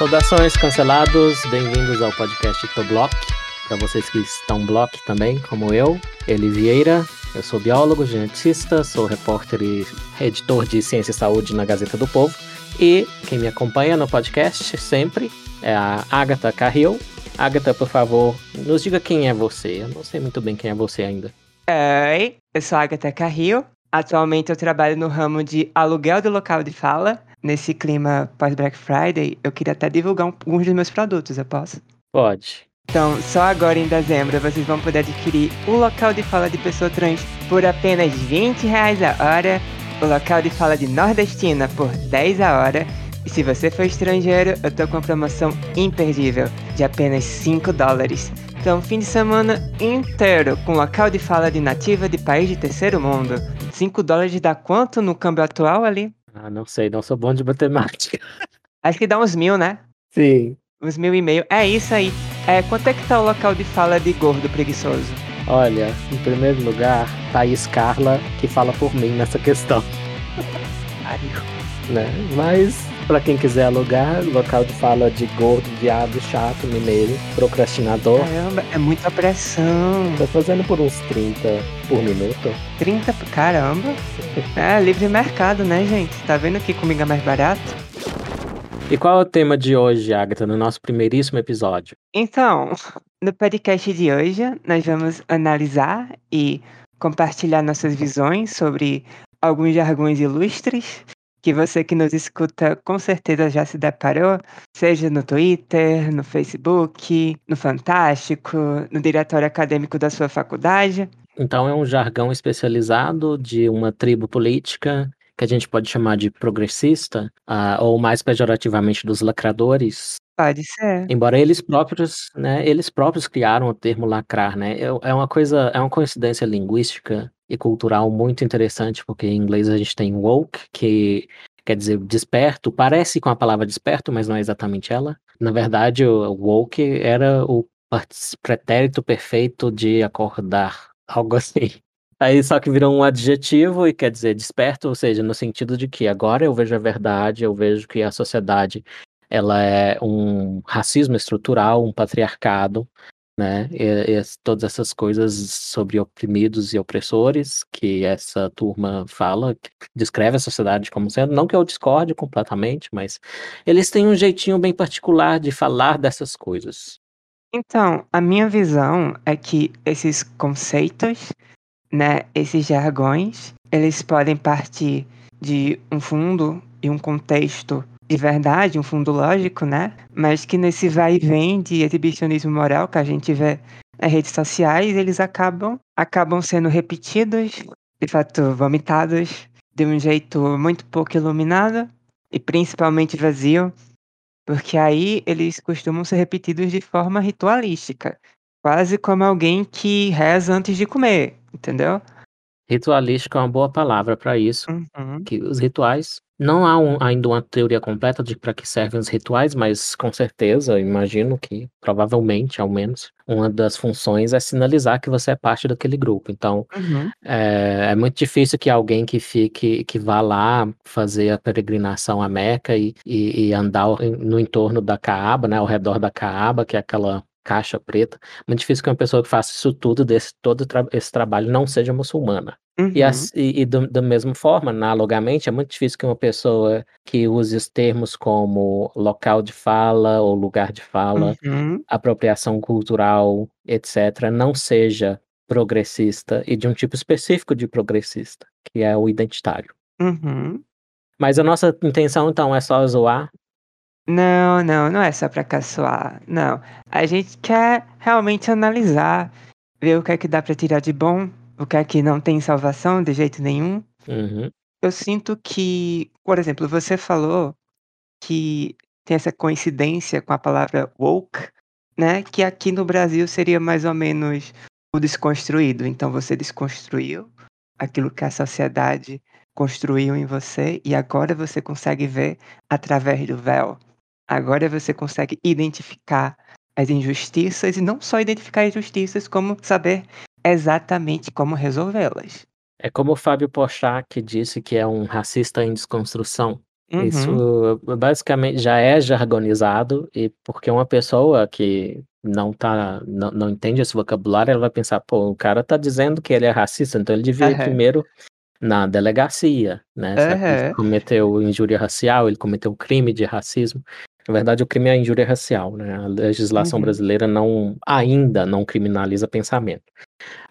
Saudações, cancelados, bem-vindos ao podcast Block. Para vocês que estão block também, como eu, Eli Vieira. Eu sou biólogo, geneticista, sou repórter e editor de Ciência e Saúde na Gazeta do Povo. E quem me acompanha no podcast sempre é a Agatha Carril. Agatha, por favor, nos diga quem é você. Eu não sei muito bem quem é você ainda. Oi, eu sou a Agatha Carril. Atualmente eu trabalho no ramo de aluguel do local de fala. Nesse clima pós-Black Friday, eu queria até divulgar alguns dos meus produtos, eu posso? Pode. Então, só agora em dezembro vocês vão poder adquirir o local de fala de pessoa trans por apenas 20 reais a hora, o local de fala de nordestina por 10 a hora, e se você for estrangeiro, eu tô com uma promoção imperdível de apenas 5 dólares. Então, fim de semana inteiro com local de fala de nativa de país de terceiro mundo. 5 dólares dá quanto no câmbio atual ali? Ah, não sei, não sou bom de matemática. Acho que dá uns mil, né? Sim. Uns mil e meio. É isso aí. É, quanto é que tá o local de fala de gordo preguiçoso? Olha, em primeiro lugar, Thaís Carla, que fala por mim nessa questão. né? Mas para quem quiser alugar, local de fala de gordo, viado, chato, mineiro, procrastinador. Caramba, é muita pressão. Tô fazendo por uns 30 por minuto. 30? Caramba. É, livre mercado, né, gente? Tá vendo que comigo é mais barato? E qual é o tema de hoje, Agatha, no nosso primeiríssimo episódio? Então, no podcast de hoje, nós vamos analisar e compartilhar nossas visões sobre alguns jargões ilustres que você que nos escuta com certeza já se deparou, seja no Twitter, no Facebook, no Fantástico, no diretório acadêmico da sua faculdade. Então é um jargão especializado de uma tribo política que a gente pode chamar de progressista, uh, ou mais pejorativamente dos lacradores. Ser. Embora eles próprios, né, eles próprios criaram o termo lacrar, né? É, é uma coisa, é uma coincidência linguística e cultural muito interessante, porque em inglês a gente tem woke, que quer dizer desperto, parece com a palavra desperto, mas não é exatamente ela. Na verdade, o woke era o pretérito perfeito de acordar, algo assim. Aí só que virou um adjetivo e quer dizer desperto, ou seja, no sentido de que agora eu vejo a verdade, eu vejo que a sociedade ela é um racismo estrutural, um patriarcado, né? E, e, todas essas coisas sobre oprimidos e opressores que essa turma fala, descreve a sociedade como sendo, não que eu discorde completamente, mas eles têm um jeitinho bem particular de falar dessas coisas. Então, a minha visão é que esses conceitos, né, esses jargões, eles podem partir de um fundo e um contexto de verdade, um fundo lógico, né? Mas que nesse vai e vem de exibicionismo moral que a gente vê nas redes sociais, eles acabam, acabam sendo repetidos, de fato vomitados, de um jeito muito pouco iluminado e principalmente vazio, porque aí eles costumam ser repetidos de forma ritualística, quase como alguém que reza antes de comer, entendeu? Ritualístico é uma boa palavra para isso, uhum. que os rituais não há um, ainda uma teoria completa de para que servem os rituais, mas com certeza, imagino que, provavelmente, ao menos, uma das funções é sinalizar que você é parte daquele grupo. Então, uhum. é, é, muito difícil que alguém que fique, que vá lá fazer a peregrinação à Meca e, e, e andar no entorno da Caaba, né, ao redor da Caaba, que é aquela caixa preta, muito difícil que uma pessoa que faça isso tudo, desse todo tra esse trabalho, não seja muçulmana. Uhum. E, as, e, e do, da mesma forma, analogamente, é muito difícil que uma pessoa que use os termos como local de fala ou lugar de fala, uhum. apropriação cultural, etc., não seja progressista e de um tipo específico de progressista, que é o identitário. Uhum. Mas a nossa intenção, então, é só zoar não, não, não é só pra caçoar. Não. A gente quer realmente analisar, ver o que é que dá pra tirar de bom, o que é que não tem salvação de jeito nenhum. Uhum. Eu sinto que, por exemplo, você falou que tem essa coincidência com a palavra woke, né? Que aqui no Brasil seria mais ou menos o desconstruído. Então você desconstruiu aquilo que a sociedade construiu em você e agora você consegue ver através do véu. Agora você consegue identificar as injustiças e não só identificar as injustiças, como saber exatamente como resolvê-las. É como o Fábio Pochak disse que é um racista em desconstrução. Uhum. Isso basicamente já é jargonizado e porque uma pessoa que não tá não não entende esse vocabulário, ela vai pensar: "Pô, o cara tá dizendo que ele é racista, então ele devia ir Aham. primeiro na delegacia, né, que ele cometeu injúria racial, ele cometeu crime de racismo?". Na verdade o crime é a injúria racial, né, a legislação Uhum. brasileira não ainda não criminaliza pensamento.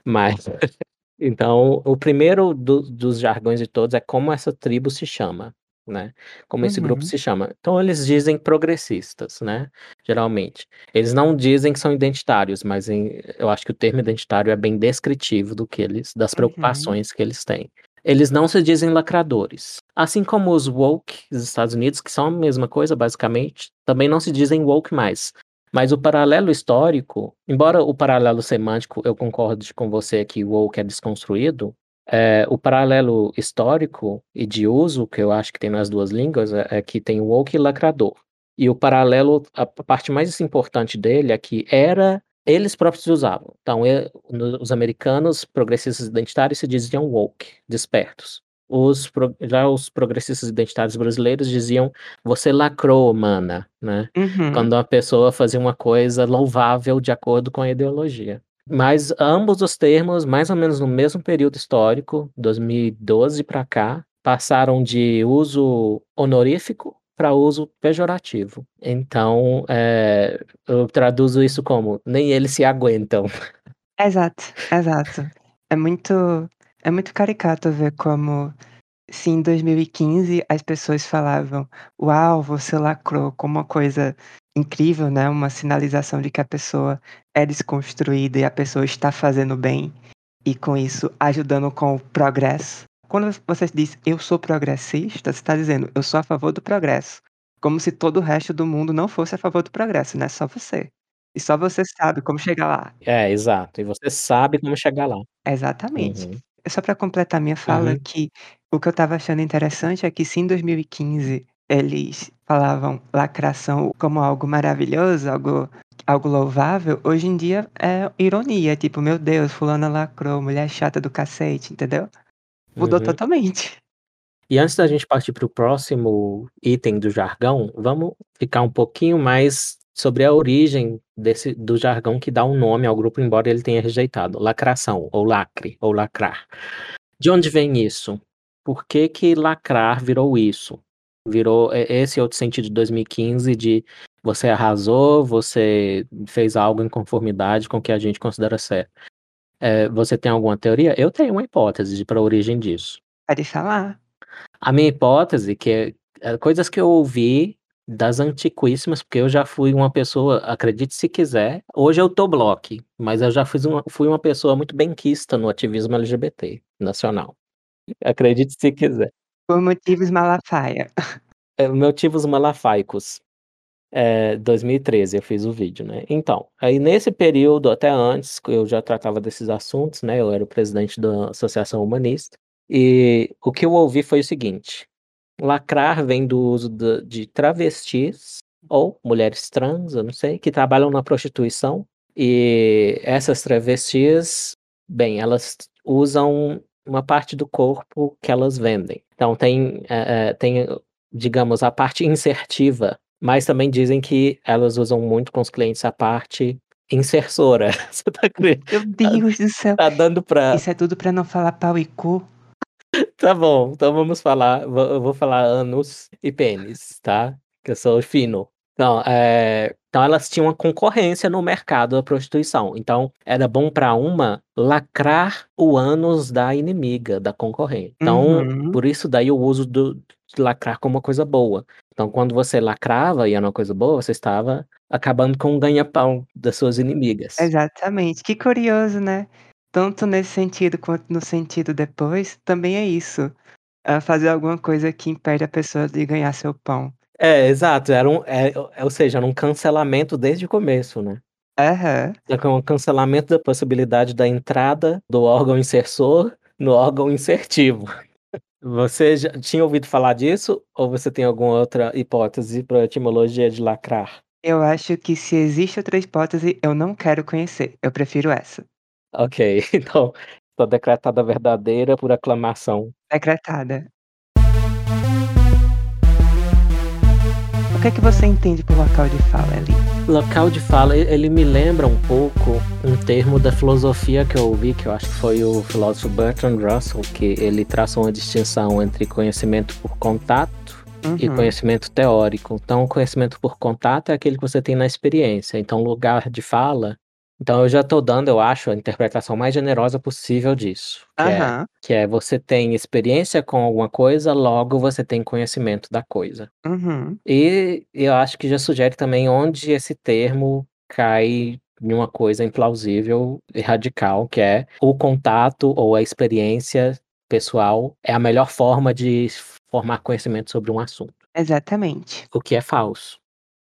Mas então o primeiro do dos jargões de todos é como essa tribo se chama, né, como esse grupo Uhum. se chama. Então eles dizem progressistas, né, geralmente. Eles não dizem que são identitários, mas em eu acho que o termo identitário é bem descritivo do que eles das Uhum. preocupações que eles têm. Eles não se dizem lacradores, assim como os woke dos Estados Unidos, que são a mesma coisa basicamente, também não se dizem woke mais. Mas o paralelo histórico, embora o paralelo semântico eu concorde com você que woke é desconstruído, eh, o paralelo histórico e de uso, que eu acho que tem nas 2 línguas, é é que tem woke e lacrador. E o paralelo a parte mais importante dele é que era eles próprios usavam. Então e no os americanos progressistas identitários se diziam woke, despertos. Os já os progressistas identitários brasileiros diziam: "Você lacrou, mana", né, Uhum. quando uma pessoa fazia uma coisa louvável de acordo com a ideologia. Mas ambos os termos, mais ou menos no mesmo período histórico, 2012 pra cá, passaram de uso honorífico pra uso pejorativo. Então, eh, eu traduzo isso como: "Nem eles se aguentam". Exato, exato. É muito é muito caricato ver como se em 2015 as pessoas falavam: "Uau, você lacrou", como uma coisa incrível, né, uma sinalização de que a pessoa é desconstruída e a pessoa está fazendo bem, e com isso ajudando com o progresso. Quando você diz: "Eu sou progressista", você tá dizendo: "Eu sou a favor do progresso", como se todo o resto do mundo não fosse a favor do progresso, né, só você. E só você sabe como chegar lá. É, exato, e você sabe como chegar lá. Exatamente. Uhum. Só pra completar minha fala Uhum. que o que eu estava achando interessante é que se em 2015 eles falavam lacração como algo maravilhoso, algo algo louvável, hoje em dia é ironia, tipo: "Meu Deus, fulana lacrou, mulher chata do cacete", entendeu? Mudou Uhum. totalmente. E antes da gente partir para o próximo item do jargão, vamos ficar um pouquinho mais sobre a origem desse do jargão que dá um nome ao grupo, embora ele tenha rejeitado, lacração, ou lacre, ou lacrar. De onde vem isso? Por que que lacrar virou isso? Virou e esse outro sentido de 2015 de você arrasou, você fez algo em conformidade com o que a gente considera certo. Eh, você tem alguma teoria? Eu tenho uma hipótese de pra origem disso. Pode falar. A minha hipótese que é é coisas que eu ouvi das antiquíssimas, porque eu já fui uma pessoa, acredite se quiser, hoje eu tô bloque, mas eu já fiz uma fui uma pessoa muito benquista no ativismo LGBT nacional. Acredite se quiser. Por motivos Malafaia. É, motivos malafaicos. Eh, 2013 eu fiz o vídeo, né. Então, aí nesse período, até antes, eu já tratava desses assuntos, né, eu era o presidente da associação humanista, e o que eu ouvi foi o seguinte: lacrar vem do uso da de travestis ou mulheres trans, eu não sei, que trabalham na prostituição, e essas travestis, bem, elas usam uma parte do corpo que elas vendem. Então tem, eh eh, tem, digamos, a parte insertiva, mas também dizem que elas usam muito com os clientes a parte insersora. Você tá Meu tá Deus do céu. tá dando pra Isso é tudo pra não falar pau e cu. Tá bom, então vamos falar eu vou falar ânus e pênis, tá, que eu sou fino. Não, eh, então elas tinham uma concorrência no mercado da prostituição, então era bom pra uma lacrar o ânus da inimiga, da concorrente. Então, Uhum. por isso daí o uso do lacrar como uma coisa boa. Então quando você lacrava e era uma coisa boa, você estava acabando com o ganha-pão das suas inimigas. Exatamente. Que curioso, né. Tanto nesse sentido quanto no sentido depois, também é isso, é fazer alguma coisa que impede a pessoa de ganhar seu pão. É, exato, era um eh, ou seja, era um cancelamento desde o começo, né. Aham. É com o cancelamento da possibilidade da entrada do órgão insersor no órgão insertivo. Você já tinha ouvido falar disso ou você tem alguma outra hipótese pra etimologia de lacrar? Eu acho que se existe outra hipótese, eu não quero conhecer, eu prefiro essa. Ok, então, tá decretada verdadeira por aclamação. Decretada. O que é que você entende por local de fala ali? Local de fala, ele me lembra um pouco um termo da filosofia que eu ouvi, que eu acho que foi o filósofo Bertrand Russell, que ele traça uma distinção entre conhecimento por contato uhum. e conhecimento teórico. Então, conhecimento por contato é aquele que você tem na experiência. Então, lugar de fala então eu já estou dando, eu acho, a interpretação mais generosa possível disso. Que, uhum. é, que é você tem experiência com alguma coisa, logo você tem conhecimento da coisa. Uhum. E eu acho que já sugere também onde esse termo cai em uma coisa implausível e radical, que é o contato ou a experiência pessoal é a melhor forma de formar conhecimento sobre um assunto. Exatamente. O que é falso.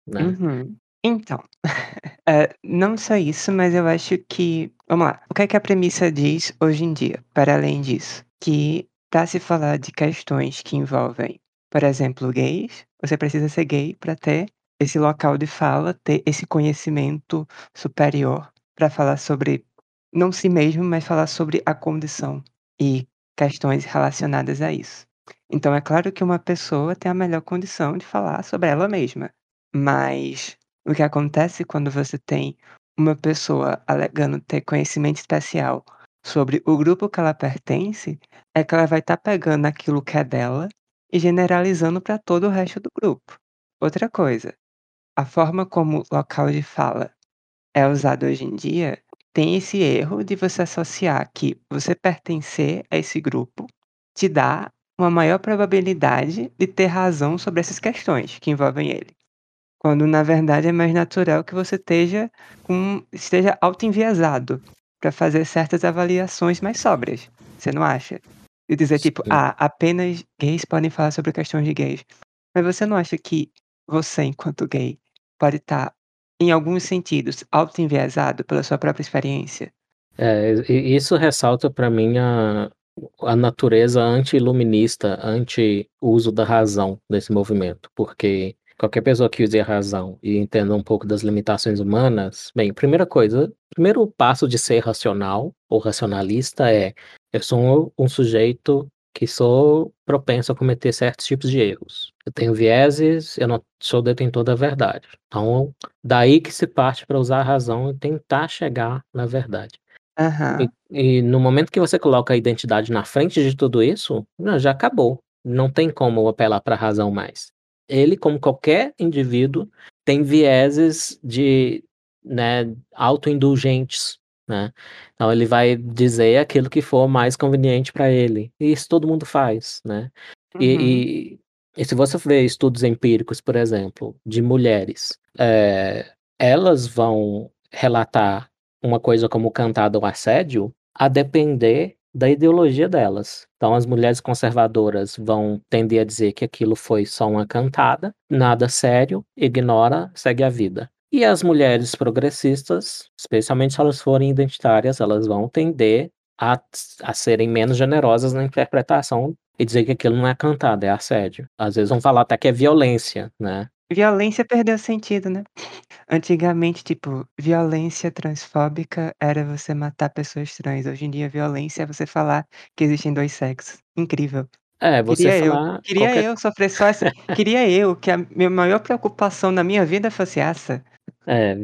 Né? Uhum. Então, eh, não só isso, mas eu acho que vamos lá, o que é que a premissa diz hoje em dia, para além disso? Que para se falar de questões que envolvem, por exemplo, gays, você precisa ser gay para ter esse local de fala, ter esse conhecimento superior para falar sobre não si mesmo, mas falar sobre a condição e questões relacionadas a isso. Então é claro que uma pessoa tem a melhor condição de falar sobre ela mesma, mas o que acontece quando você tem uma pessoa alegando ter conhecimento especial sobre o grupo que ela pertence, é que ela vai estar tá pegando aquilo que é dela e generalizando para todo o resto do grupo. Outra coisa, a forma como o local de fala é usado hoje em dia tem esse erro de você associar que você pertencer a esse grupo te dá uma maior probabilidade de ter razão sobre essas questões que envolvem ele. Quando na verdade é mais natural que você esteja com esteja autoenviesado para fazer certas avaliações mais sóbrias. Você não acha? E dizer tipo, ah, apenas gays podem falar sobre questões de gays. Mas você não acha que você, enquanto gay, pode estar, tá, em alguns sentidos, autoenviesado pela sua própria experiência? É, isso ressalta para mim a, a natureza anti-iluminista, anti-uso da razão desse movimento, porque Qualquer pessoa que use a razão e entenda um pouco das limitações humanas, bem, primeira coisa, primeiro passo de ser racional ou racionalista é eu sou um, um sujeito que sou propenso a cometer certos tipos de erros. Eu tenho vieses, eu não sou detentor da verdade. Então, daí que se parte para usar a razão e tentar chegar na verdade. Uhum. E, e, no momento que você coloca a identidade na frente de tudo isso, já acabou. Não tem como apelar para a razão mais ele, como qualquer indivíduo, tem vieses de, né, autoindulgentes, né? Então ele vai dizer aquilo que for mais conveniente para ele. E isso todo mundo faz, né? Uhum. E, e, e, se você ver estudos empíricos, por exemplo, de mulheres, é, elas vão relatar uma coisa como cantado ou assédio a depender da ideologia delas. Então, as mulheres conservadoras vão tender a dizer que aquilo foi só uma cantada, nada sério, ignora, segue a vida. E as mulheres progressistas, especialmente se elas forem identitárias, elas vão tender a, a serem menos generosas na interpretação e dizer que aquilo não é cantada, é assédio. Às vezes vão falar até que é violência, né? Violência perdeu sentido, né? Antigamente, tipo, violência transfóbica era você matar pessoas trans. Hoje em dia, violência é você falar que existem dois sexos. Incrível. É, você queria falar. Eu, queria qualquer... eu sofrer só essa. queria eu que a minha maior preocupação na minha vida fosse essa. É,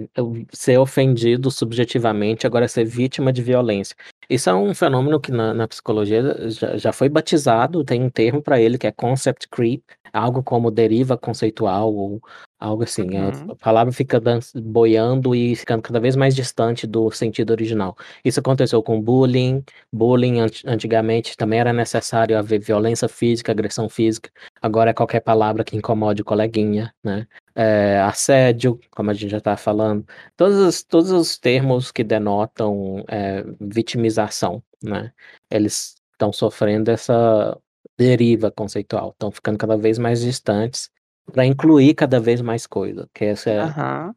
ser ofendido subjetivamente, agora ser vítima de violência. Isso é um fenômeno que na, na psicologia já, já, foi batizado, tem um termo para ele que é concept creep, algo como deriva conceitual ou algo assim. Uhum. A palavra fica boiando e ficando cada vez mais distante do sentido original. Isso aconteceu com bullying. Bullying antigamente também era necessário haver violência física, agressão física. Agora é qualquer palavra que incomode o coleguinha, né? É, assédio, como a gente já está falando. Todos os, todos os termos que denotam é, vitimização, né? Eles estão sofrendo essa deriva conceitual, estão ficando cada vez mais distantes para incluir cada vez mais coisa, que essa é uhum.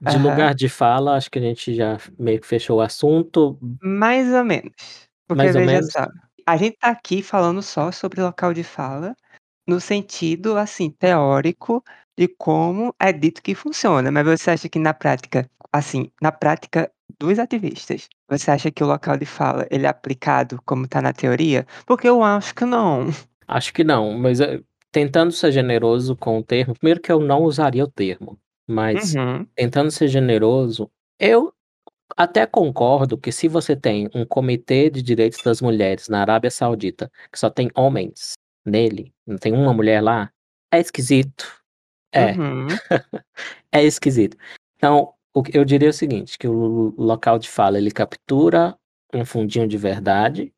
de uhum. lugar de fala, acho que a gente já meio que fechou o assunto. Mais ou menos. Porque mais ou menos. só, a gente tá aqui falando só sobre local de fala, no sentido assim teórico de como é dito que funciona, mas você acha que na prática, assim, na prática dos ativistas, você acha que o local de fala ele é aplicado como está na teoria? Porque eu acho que não. Acho que não, mas eh, tentando ser generoso com o termo, primeiro que eu não usaria o termo, mas Uhum. tentando ser generoso, eu até concordo que se você tem um comitê de direitos das mulheres na Arábia Saudita, que só tem homens nele, não tem uma mulher lá, é esquisito. É. Uhum. é esquisito. Então, eu diria é o seguinte, que o local de fala, ele captura um fundinho de verdade,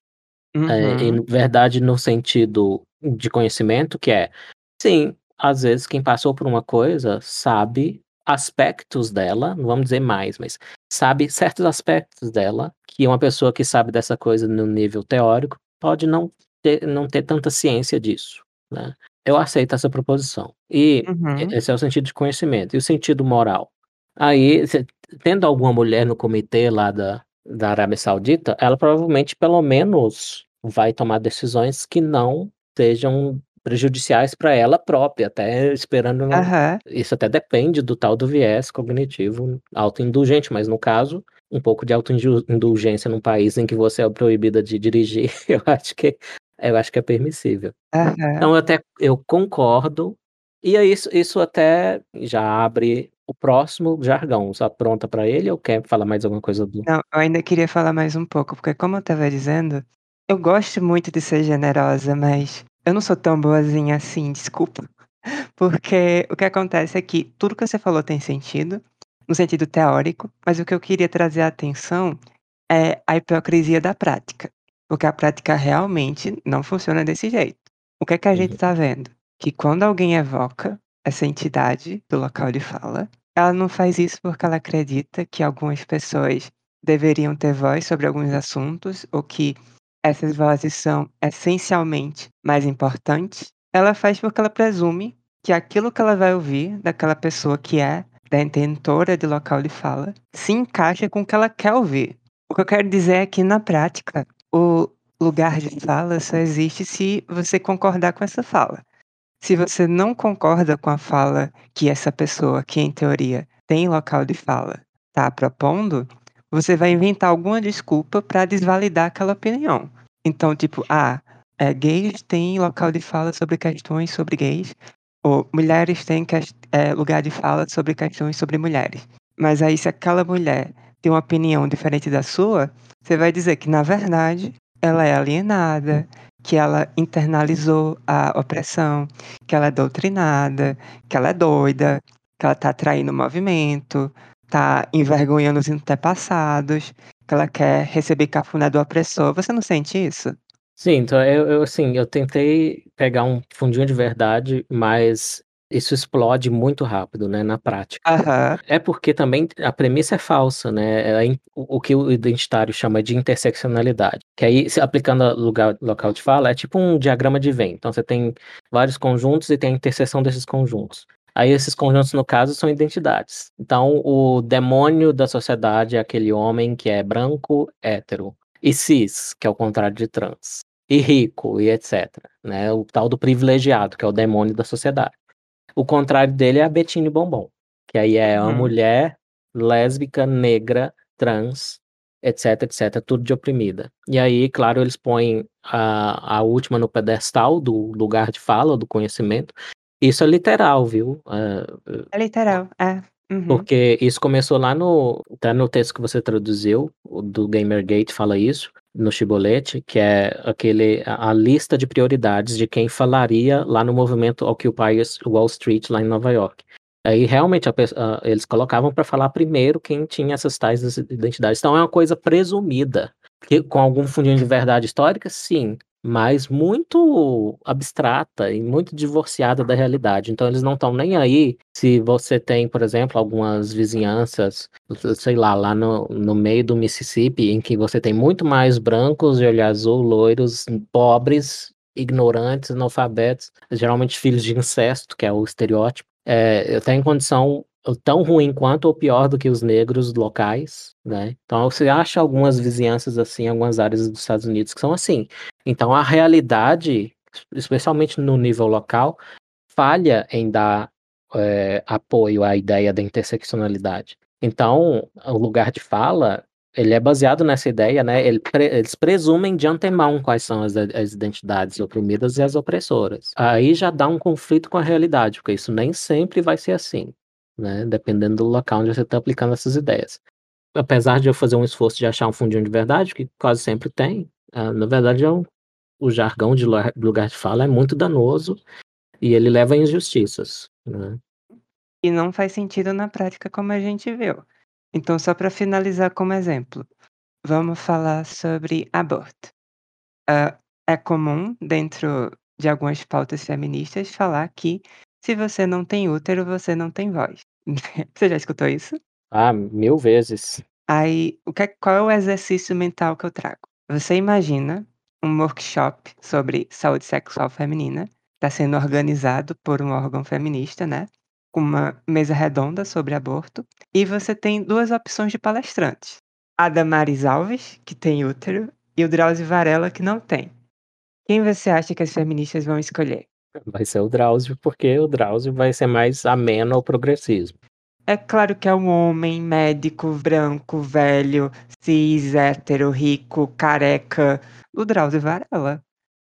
é, e Uhum. verdade no sentido de conhecimento, que é, sim, às vezes quem passou por uma coisa sabe aspectos dela, não vamos dizer mais, mas sabe certos aspectos dela, que uma pessoa que sabe dessa coisa no nível teórico pode não ter, não ter tanta ciência disso, né? Eu aceito essa proposição. E Uhum. esse é o sentido de conhecimento. E o sentido moral? Aí, cê, tendo alguma mulher no comitê lá da, da Arábia Saudita, ela provavelmente, pelo menos, vai tomar decisões que não sejam prejudiciais para ela própria, até esperando. Aham. Isso até depende do tal do viés cognitivo autoindulgente, mas no caso, um pouco de autoindulgência num país em que você é proibida de dirigir, eu acho que eu acho que é permissível. Aham. Então eu até eu concordo. E aí isso, isso até já abre o próximo jargão. Está pronta para ele ou quer falar mais alguma coisa do Não, eu ainda queria falar mais um pouco, porque como eu estava dizendo, eu gosto muito de ser generosa, mas eu não sou tão boazinha assim, desculpa. Porque o que acontece é que tudo que você falou tem sentido, no sentido teórico, mas o que eu queria trazer a atenção é a hipocrisia da prática. Porque a prática realmente não funciona desse jeito. O que é que a gente Uhum. está vendo? Que quando alguém evoca essa entidade do local de fala, ela não faz isso porque ela acredita que algumas pessoas deveriam ter voz sobre alguns assuntos ou que essas vozes são essencialmente mais importantes. Ela faz porque ela presume que aquilo que ela vai ouvir daquela pessoa que é detentora de local de fala se encaixa com o que ela quer ouvir. O que eu quero dizer é que, na prática, o lugar de fala só existe se você concordar com essa fala. Se você não concorda com a fala que essa pessoa, que em teoria tem local de fala, está propondo, você vai inventar alguma desculpa para desvalidar aquela opinião. Então, tipo, ah, é, gays têm local de fala sobre questões sobre gays, ou mulheres têm é, lugar de fala sobre questões sobre mulheres. Mas aí, se aquela mulher tem uma opinião diferente da sua, você vai dizer que, na verdade, ela é alienada, que ela internalizou a opressão, que ela é doutrinada, que ela é doida, que ela tá traindo o movimento, tá envergonhando os antepassados, que ela quer receber cafuné do opressor. Você não sente isso? Sim, então eu, eu assim, eu tentei pegar um fundinho de verdade, mas isso explode muito rápido, né, na prática. Aham. É porque também a premissa é falsa, né? É o que o identitário chama de interseccionalidade. Que aí, aplicando a lugar, local de fala, é tipo um diagrama de Venn. Então você tem vários conjuntos e tem a interseção desses conjuntos. Aí esses conjuntos, no caso, são identidades. Então, o demônio da sociedade é aquele homem que é branco, hétero. E cis, que é o contrário de trans. E rico, e etc. Né? O tal do privilegiado, que é o demônio da sociedade. O contrário dele é a Bettine Bombom, que aí é uma Uhum. mulher lésbica, negra, trans, etc, etc, tudo de oprimida. E aí, claro, eles põem a, a última no pedestal do lugar de fala, do conhecimento. Isso é literal, viu? É, É literal, é. Uhum. Porque isso começou lá no. Tá no texto que você traduziu, do Gamergate fala isso, no Chibolete, que é aquele, a, a lista de prioridades de quem falaria lá no movimento Occupy Wall Street, lá em Nova York. Aí realmente a, a, eles colocavam para falar primeiro quem tinha essas tais identidades. Então é uma coisa presumida. Que, com algum fundinho de verdade histórica, sim, mas muito abstrata e muito divorciada da realidade. Então eles não estão nem aí se você tem, por exemplo, algumas vizinhanças, sei lá, lá no, no meio do Mississippi, em que você tem muito mais brancos de olho azul, loiros, pobres, ignorantes, analfabetos, geralmente filhos de incesto, que é o estereótipo. É, eu tenho condição tão ruim quanto ou pior do que os negros locais, né? Então você acha algumas vizinhanças assim, algumas áreas dos Estados Unidos que são assim. Então a realidade, especialmente no nível local, falha em dar é, apoio à ideia da interseccionalidade. Então o lugar de fala ele é baseado nessa ideia, né? Eles presumem de antemão quais são as, as, identidades oprimidas e as opressoras. Aí já dá um conflito com a realidade, porque isso nem sempre vai ser assim, né? Dependendo do local onde você está aplicando essas ideias. Apesar de eu fazer um esforço de achar um fundinho de verdade, que quase sempre tem, uh, na verdade é o jargão de lugar de fala é muito danoso e ele leva a injustiças, né? E não faz sentido na prática como a gente viu. Então, só para finalizar como exemplo, vamos falar sobre aborto. Uh, é comum, dentro de algumas pautas feministas, falar que se você não tem útero, você não tem voz. você já escutou isso? Ah, mil vezes. Aí, o que, é, qual é o exercício mental que eu trago? Você imagina um workshop sobre saúde sexual feminina, está sendo organizado por um órgão feminista, né? uma mesa redonda sobre aborto, e você tem duas opções de palestrantes. A Damaris Alves, que tem útero, e o Drauzio Varela, que não tem. Quem você acha que as feministas vão escolher? Vai ser o Drauzio, porque o Drauzio vai ser mais ameno ao progressismo. É claro que é um homem médico, branco, velho, cis, hétero, rico, careca. O Drauzio Varela.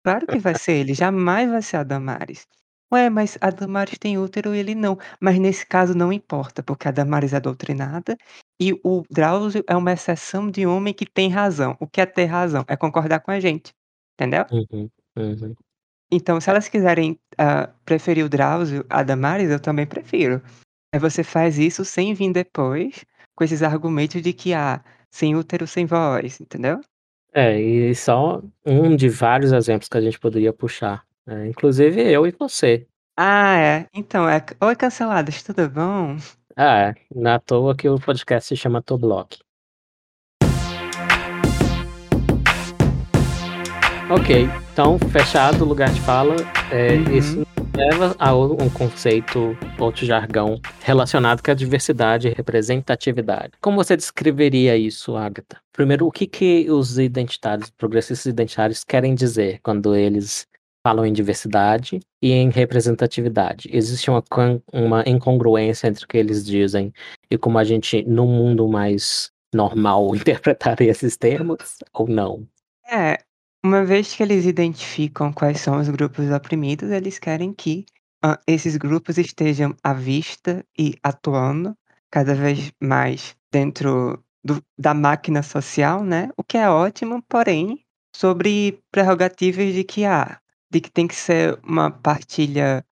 Claro que vai ser ele, jamais vai ser a Damares. Ué, mas a Damares tem útero e ele não. Mas nesse caso não importa, porque a Damares é doutrinada e o Drauzio é uma exceção de homem que tem razão. O que é ter razão? É concordar com a gente. Entendeu? Uhum, uhum. Então, se elas quiserem uh, preferir o Drauzio a Damares, eu também prefiro. Aí você faz isso sem vir depois com esses argumentos de que, ah, sem útero, sem voz, entendeu? É, e só um de vários exemplos que a gente poderia puxar. É, inclusive eu e você. Ah, é. Então, é. Oi, canceladas, tudo bom? Ah, é. Na toa que o podcast se chama Toblock. Ok, então fechado o lugar de fala. É, uhum. Isso leva a um conceito, outro jargão relacionado com a diversidade e representatividade. Como você descreveria isso, Agatha? Primeiro, o que, que os identitários, progressistas identitários querem dizer quando eles falam em diversidade e em representatividade. Existe uma, uma incongruência entre o que eles dizem e como a gente, no mundo mais normal, interpretaria esses termos ou não? É, uma vez que eles identificam quais são os grupos oprimidos, eles querem que uh, esses grupos estejam à vista e atuando cada vez mais dentro do, da máquina social, né? O que é ótimo, porém, sobre prerrogativas de que ah, de que tem que ser uma partilha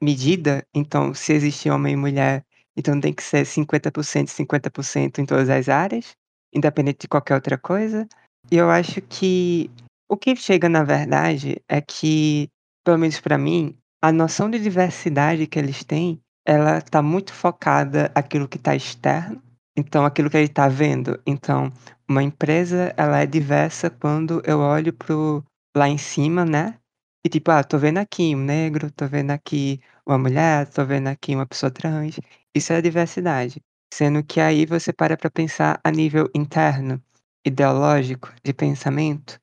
medida, então se existe homem e mulher, então tem que ser 50%, 50% em todas as áreas, independente de qualquer outra coisa. E eu acho que o que chega na verdade é que, pelo menos para mim, a noção de diversidade que eles têm, ela está muito focada aquilo que está externo, então aquilo que ele está vendo. Então, uma empresa ela é diversa quando eu olho pro lá em cima, né? E tipo, ah, tô vendo aqui um negro, tô vendo aqui uma mulher, tô vendo aqui uma pessoa trans. Isso é diversidade. Sendo que aí você para pra pensar a nível interno, ideológico, de pensamento,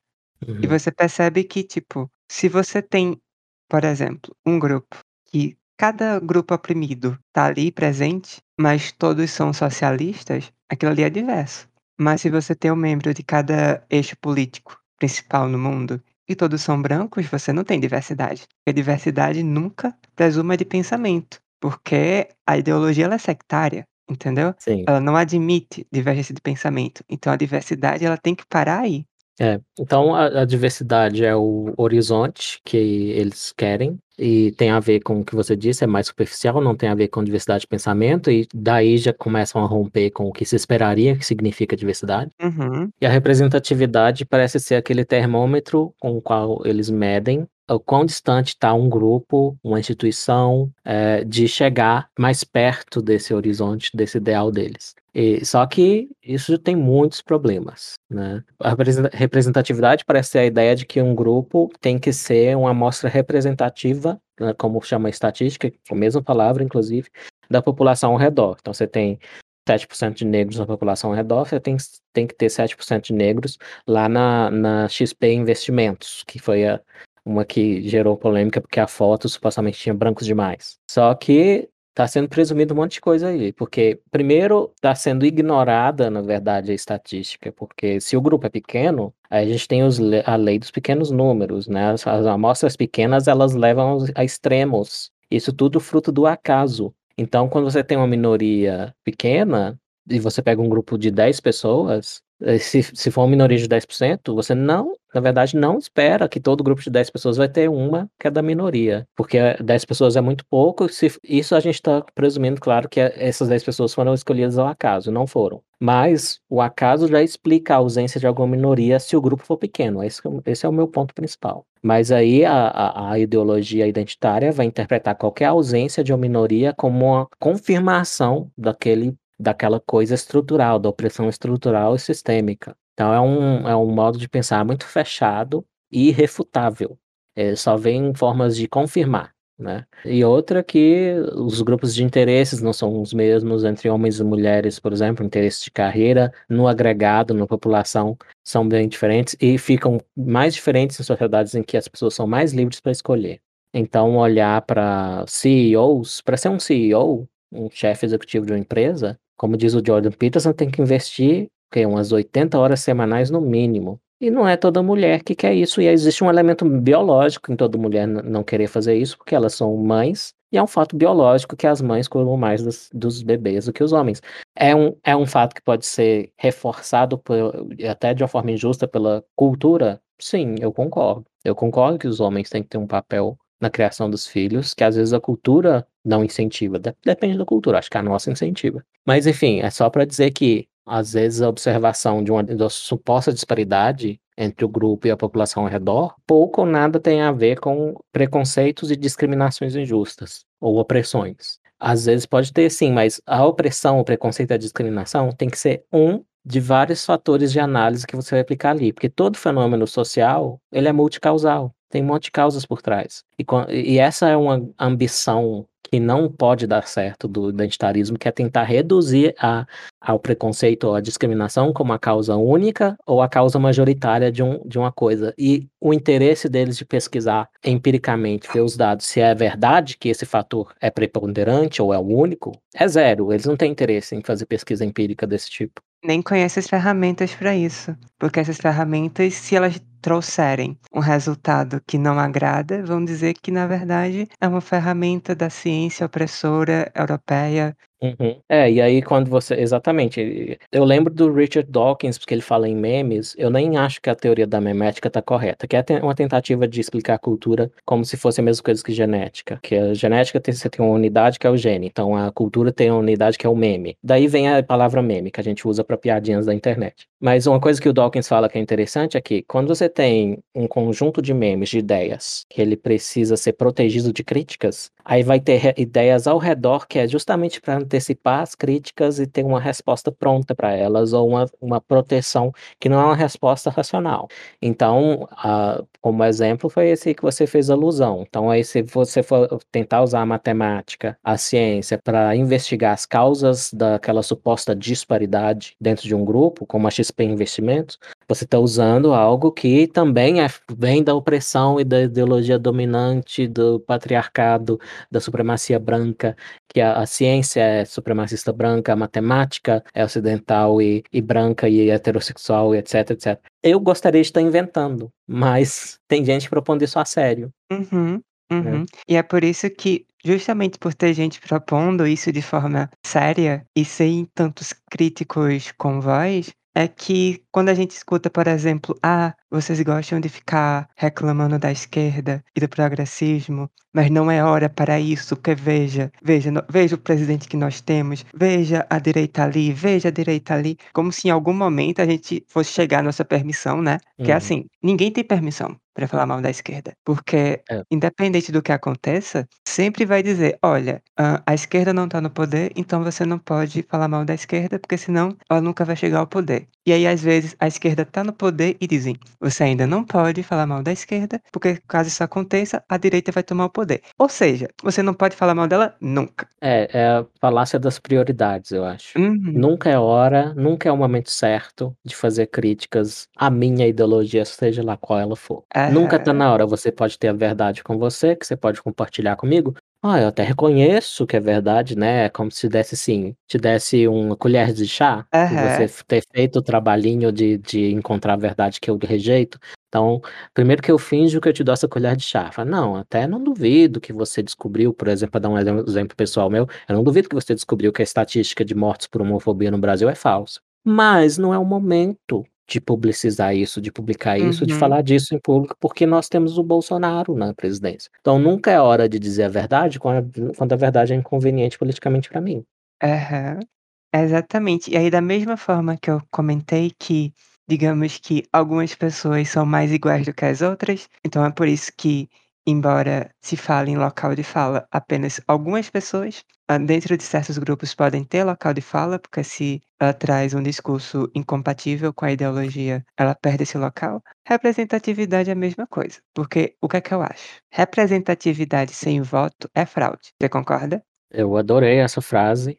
uhum. e você percebe que, tipo, se você tem, por exemplo, um grupo que cada grupo oprimido tá ali presente, mas todos são socialistas, aquilo ali é diverso. Mas se você tem um membro de cada eixo político principal no mundo e todos são brancos, você não tem diversidade. A diversidade nunca presuma de pensamento, porque a ideologia é sectária, entendeu? Sim. Ela não admite divergência de pensamento. Então a diversidade ela tem que parar aí. É, então a, a, diversidade é o horizonte que eles querem e tem a ver com o que você disse, é mais superficial, não tem a ver com diversidade de pensamento e daí já começam a romper com o que se esperaria que significa diversidade. Uhum. E a representatividade parece ser aquele termômetro com o qual eles medem o quão distante está um grupo, uma instituição, é, de chegar mais perto desse horizonte, desse ideal deles. E, só que isso tem muitos problemas. Né? A representatividade parece ser a ideia de que um grupo tem que ser uma amostra representativa, né, como chama a estatística, a mesma palavra, inclusive, da população ao redor. Então você tem 7% de negros na população ao redor, você tem, tem que ter 7% de negros lá na, na XP Investimentos, que foi a, uma que gerou polêmica porque a foto supostamente tinha brancos demais. Só que tá sendo presumido um monte de coisa aí, porque primeiro tá sendo ignorada, na verdade, a estatística, porque se o grupo é pequeno, a gente tem os, a lei dos pequenos números, né? As, as amostras pequenas, elas levam a extremos. Isso tudo fruto do acaso. Então, quando você tem uma minoria pequena, e você pega um grupo de 10 pessoas, se, se for uma minoria de 10%, você não, na verdade, não espera que todo grupo de 10 pessoas vai ter uma que é da minoria, porque 10 pessoas é muito pouco, se, isso a gente está presumindo, claro, que essas 10 pessoas foram escolhidas ao acaso, não foram. Mas o acaso já explica a ausência de alguma minoria se o grupo for pequeno, esse, esse é o meu ponto principal. Mas aí a, a, a ideologia identitária vai interpretar qualquer ausência de uma minoria como uma confirmação daquele daquela coisa estrutural, da opressão estrutural e sistêmica. Então é um, é um modo de pensar muito fechado e irrefutável. É, só vem formas de confirmar. Né? E outra que os grupos de interesses não são os mesmos entre homens e mulheres, por exemplo, interesses de carreira no agregado, na população, são bem diferentes e ficam mais diferentes em sociedades em que as pessoas são mais livres para escolher. Então, olhar para CEOs, para ser um CEO, um chefe executivo de uma empresa, como diz o Jordan Peterson, tem que investir que, umas 80 horas semanais no mínimo. E não é toda mulher que quer isso, e existe um elemento biológico em toda mulher não querer fazer isso, porque elas são mães, e é um fato biológico que as mães cuidam mais dos, dos bebês do que os homens. É um, é um fato que pode ser reforçado por, até de uma forma injusta pela cultura? Sim, eu concordo. Eu concordo que os homens têm que ter um papel na criação dos filhos, que às vezes a cultura não incentiva. Depende da cultura, acho que a nossa incentiva. Mas enfim, é só para dizer que às vezes a observação de uma, de uma suposta disparidade entre o grupo e a população ao redor, pouco ou nada tem a ver com preconceitos e discriminações injustas ou opressões. Às vezes pode ter sim, mas a opressão, o preconceito e a discriminação tem que ser um de vários fatores de análise que você vai aplicar ali, porque todo fenômeno social, ele é multicausal. Tem um monte de causas por trás. E, e essa é uma ambição que não pode dar certo do identitarismo, que é tentar reduzir a, ao preconceito ou à discriminação como a causa única ou a causa majoritária de, um, de uma coisa. E o interesse deles de pesquisar empiricamente, ver os dados, se é verdade que esse fator é preponderante ou é o único, é zero. Eles não têm interesse em fazer pesquisa empírica desse tipo. Nem conhecem as ferramentas para isso. Porque essas ferramentas, se elas trouxerem um resultado que não agrada, vão dizer que, na verdade, é uma ferramenta da ciência opressora europeia Uhum. É, e aí quando você. Exatamente. Eu lembro do Richard Dawkins, porque ele fala em memes. Eu nem acho que a teoria da memética está correta, que é uma tentativa de explicar a cultura como se fosse a mesma coisa que genética. Que a genética tem, você tem uma unidade que é o gene, então a cultura tem uma unidade que é o meme. Daí vem a palavra meme, que a gente usa para piadinhas da internet. Mas uma coisa que o Dawkins fala que é interessante é que quando você tem um conjunto de memes, de ideias, que ele precisa ser protegido de críticas, aí vai ter ideias ao redor que é justamente para antecipar as críticas e ter uma resposta pronta para elas, ou uma, uma proteção que não é uma resposta racional. Então, como exemplo, foi esse que você fez alusão. Então, aí se você for tentar usar a matemática, a ciência, para investigar as causas daquela suposta disparidade dentro de um grupo, como a XP Investimentos, você está usando algo que também é, vem da opressão e da ideologia dominante do patriarcado, da supremacia branca, que a, a ciência é supremacista branca, a matemática é ocidental e, e branca e heterossexual e etc, etc. Eu gostaria de estar inventando, mas tem gente propondo isso a sério. Uhum, uhum. É. E é por isso que justamente por ter gente propondo isso de forma séria e sem tantos críticos com voz, é que quando a gente escuta, por exemplo, ah, vocês gostam de ficar reclamando da esquerda e do progressismo, mas não é hora para isso, porque veja, veja, veja o presidente que nós temos, veja a direita ali, veja a direita ali, como se em algum momento a gente fosse chegar à nossa permissão, né? Que é uhum. assim, ninguém tem permissão para falar mal da esquerda, porque é. independente do que aconteça, sempre vai dizer, olha, a esquerda não está no poder, então você não pode falar mal da esquerda, porque senão ela nunca vai chegar ao poder. E aí às vezes a esquerda está no poder e dizem, você ainda não pode falar mal da esquerda, porque caso isso aconteça, a direita vai tomar o poder. Ou seja, você não pode falar mal dela nunca. É, é a falácia das prioridades, eu acho. Uhum. Nunca é hora, nunca é o momento certo de fazer críticas à minha ideologia, seja lá qual ela for. É... Nunca tá na hora. Você pode ter a verdade com você, que você pode compartilhar comigo, Ah, eu até reconheço que é verdade, né, é como se desse, assim, te desse uma colher de chá, por você ter feito o trabalhinho de de encontrar a verdade que eu rejeito. Então, primeiro que eu finjo que eu te dou essa colher de chá, "Não, até não duvido que você descobriu", por exemplo, pra dar um exemplo exemplo pessoal meu, "eu não duvido que você descobriu que a estatística de mortes por homofobia no Brasil é falsa, mas não é o momento de publicizar isso, de publicar isso, de Uhum. falar disso em público, porque nós temos o Bolsonaro na presidência. Então nunca é hora de dizer a verdade quando quando a verdade é inconveniente politicamente pra mim". Aham. Exatamente. E aí da mesma forma que eu comentei que, digamos que algumas pessoas são mais iguais do que as outras, então é por isso que, embora se fale em local de fala apenas algumas pessoas, hã, dentro de certos grupos podem ter local de fala, porque se ela traz um discurso incompatível com a ideologia, ela perde esse local. Representatividade é a mesma coisa, porque o que é que eu acho? Representatividade sem voto é fraude. Você concorda? Eu adorei essa frase,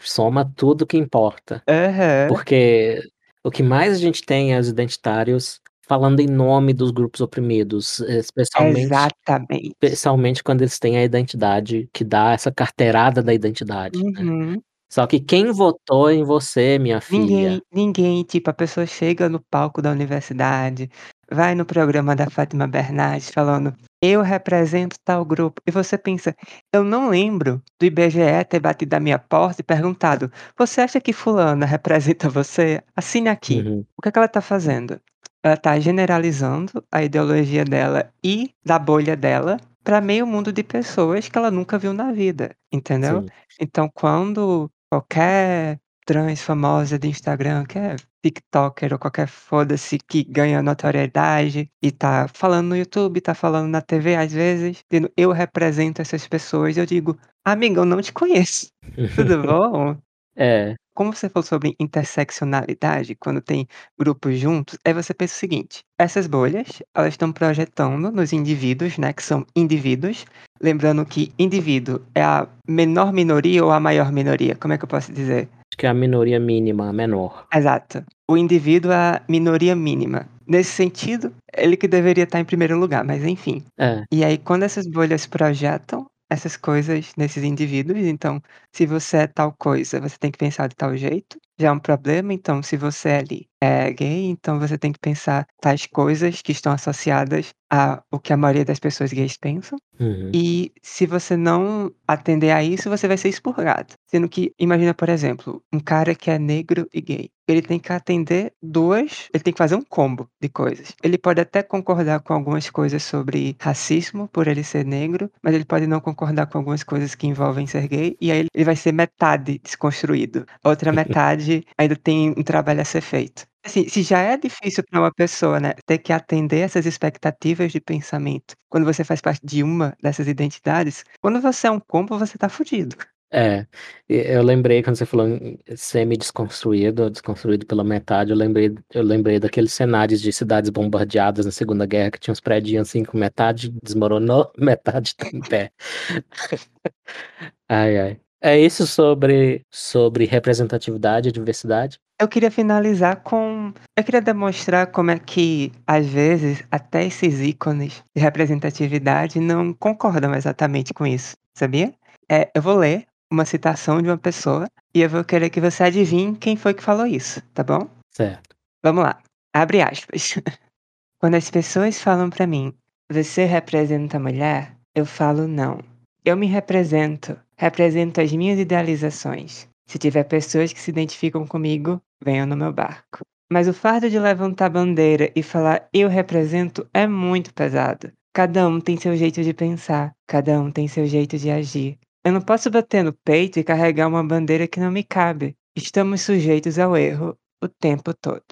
soma tudo que importa, Aham. porque o que mais a gente tem é os identitários falando em nome dos grupos oprimidos, especialmente Exatamente. especialmente quando eles têm a identidade que dá essa carteirada da identidade, né. Uhum. Só que quem votou em você minha Ninguém filha? ninguém, tipo, a pessoa chega no palco da universidade, vai no programa da Fátima Bernardes falando: "Eu represento tal grupo", e você pensa: "Eu não lembro do IBGE ter batido a minha porta e perguntado: 'Você acha que fulana representa você? Assine aqui'". Uhum. O que é que ela tá fazendo? Ela tá generalizando a ideologia dela e da bolha dela pra meio mundo de pessoas que ela nunca viu na vida, entendeu? Sim. Então quando qualquer trans famosa de Instagram, que é tiktoker ou qualquer foda-se que ganha notoriedade e tá falando no YouTube, tá falando na TV às vezes, dizendo: "Eu represento essas pessoas", eu digo: "Amiga, eu não te conheço, tudo bom?". É. Como você falou sobre interseccionalidade, quando tem grupos juntos, aí você pensa o seguinte: essas bolhas, elas estão projetando nos indivíduos, né, que são indivíduos, lembrando que indivíduo é a menor minoria ou a maior minoria? Como é que eu posso dizer? Que é a minoria mínima, a menor. Exato. O indivíduo é a minoria mínima. Nesse sentido, ele que deveria estar em primeiro lugar, mas enfim. É. E aí quando essas bolhas projetam essas coisas nesses indivíduos, então, se você é tal coisa, você tem que pensar de tal jeito, já é um problema, então se você ali é gay, então você tem que pensar tais coisas que estão associadas a o que a maioria das pessoas gays pensam, Uhum. e se você não atender a isso, você vai ser expurgado. Sendo que, imagina, por exemplo, um cara que é negro e gay, ele tem que atender 2 ele tem que fazer um combo de coisas. Ele pode até concordar com algumas coisas sobre racismo, por ele ser negro, mas ele pode não concordar com algumas coisas que envolvem ser gay, e aí ele vai ser metade desconstruído, a outra metade ainda tem um trabalho a ser feito. Assim, se já é difícil pra uma pessoa, né, ter que atender essas expectativas de pensamento, quando você faz parte de uma dessas identidades, quando você é um combo, você tá fudido. É, eu lembrei quando você falou em semi-desconstruído, desconstruído pela metade, eu lembrei eu lembrei daqueles cenários de cidades bombardeadas na segunda guerra que tinha uns predinhos, assim, com metade desmoronou, metade tá em pé. Ai, ai. É isso sobre sobre representatividade e diversidade? Eu queria finalizar com eu queria demonstrar como é que, às vezes, até esses ícones de representatividade não concordam exatamente com isso, sabia? Eh, eu vou ler uma citação de uma pessoa, e eu vou querer que você adivinhe quem foi que falou isso, tá bom? Certo. Vamos lá, abre aspas. "Quando as pessoas falam pra mim: 'Você representa a mulher?', eu falo: 'Não. Eu me represento, represento as minhas idealizações. Se tiver pessoas que se identificam comigo, venham no meu barco. Mas o fardo de levantar bandeira e falar: 'Eu represento', é muito pesado. Cada um tem seu jeito de pensar, cada um tem seu jeito de agir. Eu não posso bater no peito e carregar uma bandeira que não me cabe. Estamos sujeitos ao erro o tempo todo".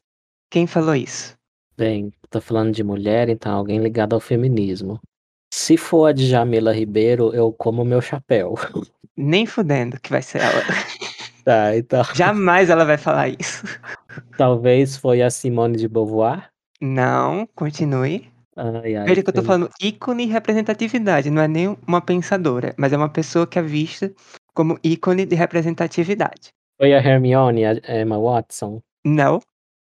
Quem falou isso? Bem, tá falando de mulher, então alguém ligado ao feminismo. Se for a Djamila Ribeiro, eu como meu chapéu. Nem fudendo que vai ser ela. Tá, então Jamais ela vai falar isso. Talvez foi a Simone de Beauvoir? Não, continue. Ai, ai, Veja que eu tô falando ícone e representatividade, não é nem uma pensadora, mas é uma pessoa que é vista como ícone de representatividade. Foi a Hermione, a Emma Watson? Não.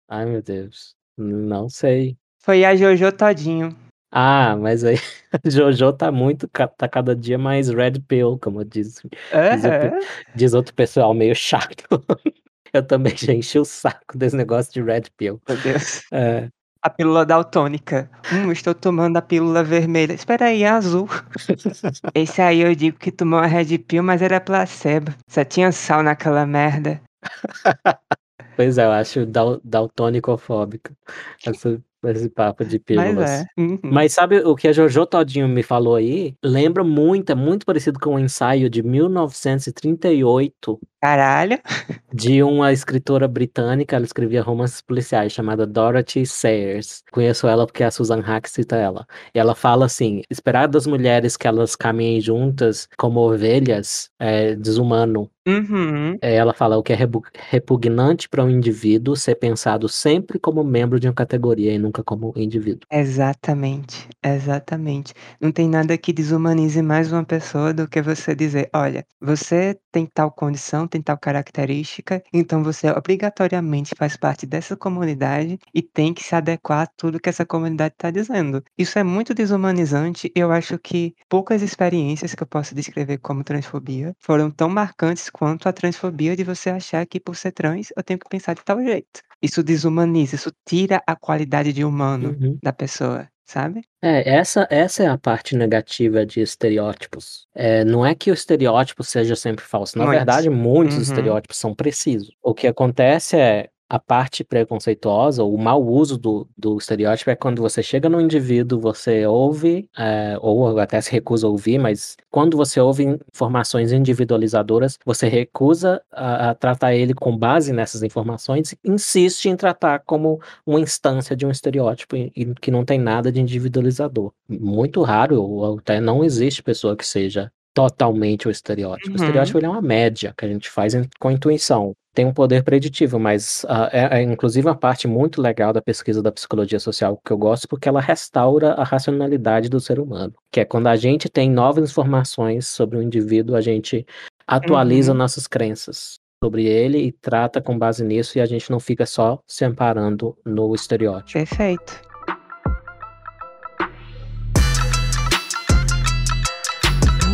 Ai meu Deus, não sei. Foi a Jojo Todinho. Ah, mas aí Jojo tá muito tá cada dia mais red pill, como diz diz o Aham. diz outro pessoal meio chato. Eu também já enchi o saco desse negócio de red pill. Meu Deus. É. A pílula daltônica. "Hum, estou tomando a pílula vermelha", "Espera aí, é azul". Esse aí eu digo que tomou a red pill, mas era placebo, só tinha sal naquela merda. Pois é, eu acho dal daltonicofóbico essa esse papo de Mas pílulas. é. Uhum. Mas sabe o que a Jojo Todinho me falou aí? Lembra muito, é muito parecido com um ensaio de 1938 Caralho. de uma escritora britânica, ela escrevia romances policiais, chamada Dorothy Sayers. Conheço ela porque a Susan Hack cita ela. E ela fala assim: "Esperar das mulheres que elas caminhem juntas como ovelhas é desumano". Uhum. Eh, ela fala: "O que é repugnante para um indivíduo ser pensado sempre como membro de uma categoria e nunca como indivíduo". Exatamente, exatamente. Não tem nada que desumanize mais uma pessoa do que você dizer: "Olha, você tem tal condição, tem tal característica, então você obrigatoriamente faz parte dessa comunidade e tem que se adequar a tudo que essa comunidade tá dizendo". Isso é muito desumanizante e eu acho que poucas experiências que eu posso descrever como transfobia foram tão marcantes quanto a transfobia de você achar que por ser trans eu tenho que pensar de tal jeito. Isso desumaniza, isso tira a qualidade de humano Uhum. da pessoa, sabe? É, essa essa é a parte negativa de estereótipos. Eh, não é que o estereótipo seja sempre falso, na Muitos. verdade muitos Uhum. estereótipos são precisos. O que acontece é, a parte preconceituosa, o mau uso do do estereótipo é quando você chega no indivíduo, você ouve, eh, ou até se recusa a ouvir, mas quando você ouve informações individualizadoras, você recusa a a tratar ele com base nessas informações, insiste em tratar como uma instância de um estereótipo e e que não tem nada de individualizador. Muito raro ou até não existe pessoa que seja totalmente o estereótipo. O Uhum. estereótipo ele é uma média que a gente faz com intuição. Tem um poder preditivo, mas, ah, é é inclusive uma parte muito legal da pesquisa da psicologia social que eu gosto, porque ela restaura a racionalidade do ser humano, que é quando a gente tem novas informações sobre o indivíduo, a gente atualiza Uhum. nossas crenças sobre ele e trata com base nisso e a gente não fica só se amparando no estereótipo. Perfeito.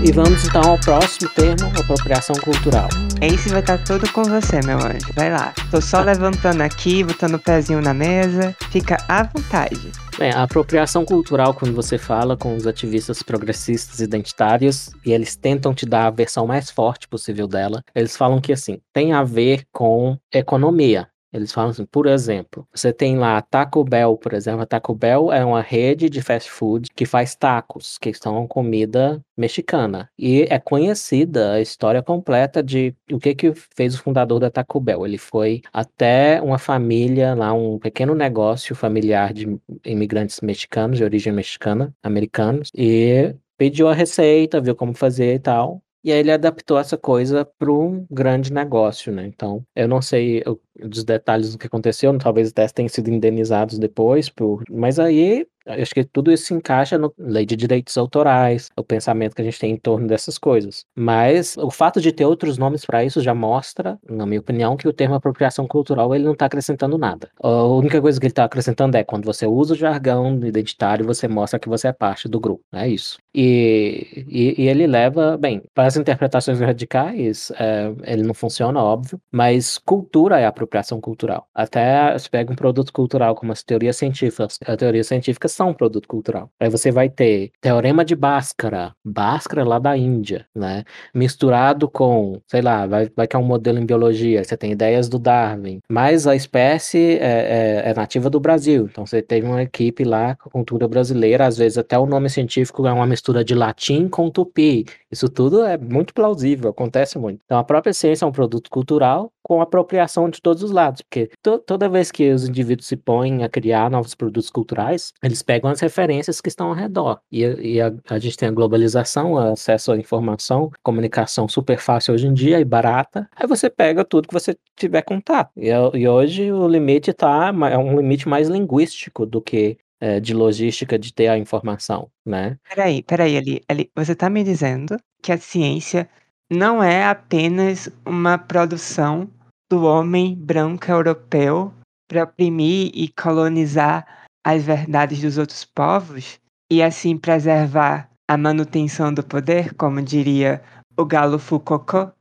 E vamos então ao próximo termo, apropriação cultural. Esse vai estar todo com você, meu anjo, vai lá. Tô só levantando aqui, botando o pezinho na mesa, fica à vontade. Bem, a apropriação cultural, quando você fala com os ativistas progressistas identitários e eles tentam te dar a versão mais forte possível dela, eles falam que, assim, tem a ver com economia. Eles falam assim, por exemplo, você tem lá a Taco Bell, por exemplo, a Taco Bell é uma rede de fast food que faz tacos, que são comida mexicana, e é conhecida a história completa de o que que fez o fundador da Taco Bell. Ele foi até uma família lá, um pequeno negócio familiar de imigrantes mexicanos, de origem mexicana, americanos, e pediu a receita, viu como fazer e tal, e aí ele adaptou essa coisa para um grande negócio, né. Então, eu não sei o dos detalhes do que aconteceu, talvez até tenham sido indenizados depois por mas aí, acho que tudo isso se encaixa no lei de direitos autorais, o pensamento que a gente tem em torno dessas coisas. Mas o fato de ter outros nomes para isso já mostra, na minha opinião, que o termo apropriação cultural ele não tá acrescentando nada. A única coisa que ele tá acrescentando é quando você usa o jargão identitário, você mostra que você é parte do grupo, é isso. E e e ele leva bem, para as interpretações radicais, eh, ele não funciona, óbvio, mas cultura é apropriação cultural. Até se pega um produto cultural como as teorias científicas, as teorias científicas são um produto cultural. Aí você vai ter teorema de Bhaskara, Bhaskara lá da Índia, né, misturado com, sei lá, vai vai que é um modelo em biologia, você tem ideias do Darwin, mas a espécie é é é nativa do Brasil, então você teve uma equipe lá cultura brasileira, às vezes até o nome científico é uma mistura de latim com tupi, isso tudo é muito plausível, acontece muito. Então a própria ciência é um produto cultural com apropriação de todos os lados, porque to toda vez que os indivíduos se põem a criar novos produtos culturais, eles pegam as referências que estão ao redor, e e a a gente tem a globalização, acesso à informação, comunicação super fácil hoje em dia e barata, aí você pega tudo que você tiver contato. E e hoje o limite tá é um limite mais linguístico do que, eh, de logística de ter a informação, né. Espera aí, espera aí, Eli Eli, você tá me dizendo que a ciência não é apenas uma produção do homem branco europeu pra oprimir e colonizar as verdades dos outros povos? e assim preservar a manutenção do poder, como diria o Galo Foucault?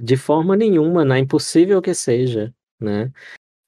De forma nenhuma, não é impossível que seja, né?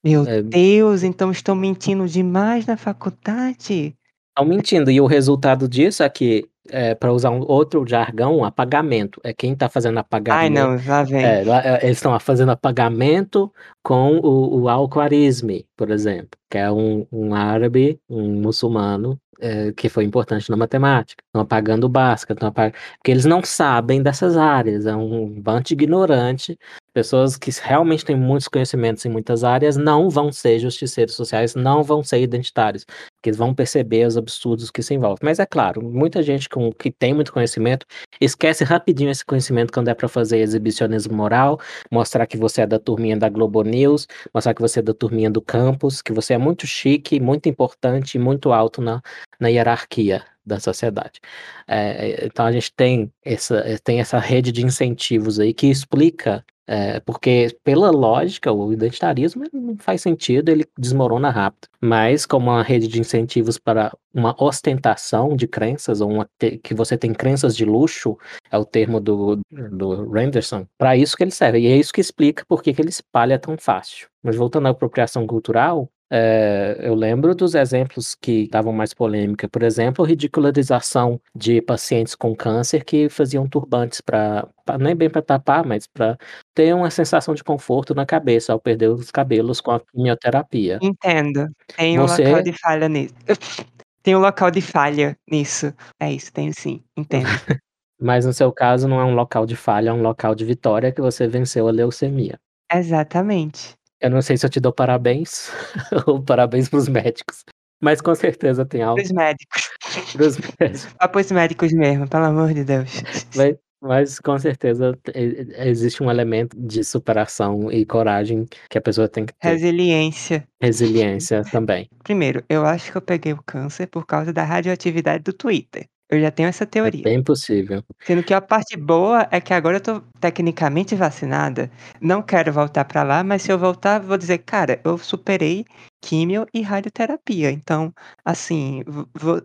Meu é... Deus, então estou mentindo demais na faculdade? Estão mentindo, e o resultado disso é que é, para usar um outro jargão, apagamento. É quem está fazendo apagamento. Ai, não, lá vem. É, é eles estão fazendo apagamento com o, o Al-Khwarizmi, por exemplo, que é um, um árabe, um muçulmano, é, que foi importante na matemática. Estão apagando o Bhaskara, estão apag... porque eles não sabem dessas áreas, é um bando ignorante. Pessoas que realmente têm muitos conhecimentos em muitas áreas não vão ser justiceiros sociais, não vão ser identitários, porque eles vão perceber os absurdos que se envolvem. Mas é claro, muita gente com, que tem muito conhecimento esquece rapidinho esse conhecimento quando é para fazer exibicionismo moral, mostrar que você é da turminha da Globo News, mostrar que você é da turminha do campus, que você é muito chique, muito importante e muito alto na, na hierarquia da sociedade. É, então a gente tem essa, tem essa rede de incentivos aí que explica é, porque, pela lógica, o identitarismo não faz sentido, ele desmorona rápido. Mas, como uma rede de incentivos para uma ostentação de crenças, ou uma que você tem crenças de luxo, é o termo do, do Renderson, para isso que ele serve. E é isso que explica por que ele espalha tão fácil. Mas voltando à apropriação cultural, é, eu lembro dos exemplos que davam mais polêmica. Por exemplo, ridicularização de pacientes com câncer que faziam turbantes para nem bem para tapar, mas para ter uma sensação de conforto na cabeça ao perder os cabelos com a quimioterapia. Entendo. Tem um Você... local de falha nisso. Tem um local de falha nisso. É isso, tem sim. Entendo. mas no seu caso não é um local de falha, é um local de vitória que você venceu a leucemia. Exatamente. Eu não sei se eu te dou parabéns ou parabéns pros médicos. Mas com certeza tem algo. Pros médicos. Pros médicos. Ah, pros médicos mesmo, pelo amor de Deus. Mas, mas com certeza existe um elemento de superação e coragem que a pessoa tem que ter. Resiliência. Resiliência também. Primeiro, eu acho que eu peguei o câncer por causa da radioatividade do Twitter. Eu já tenho essa é teoria. É bem possível. Sendo que a parte boa é que agora eu tô tecnicamente vacinada. Não quero voltar para lá, mas se eu voltar, vou dizer, cara, eu superei químio e radioterapia. Então, assim,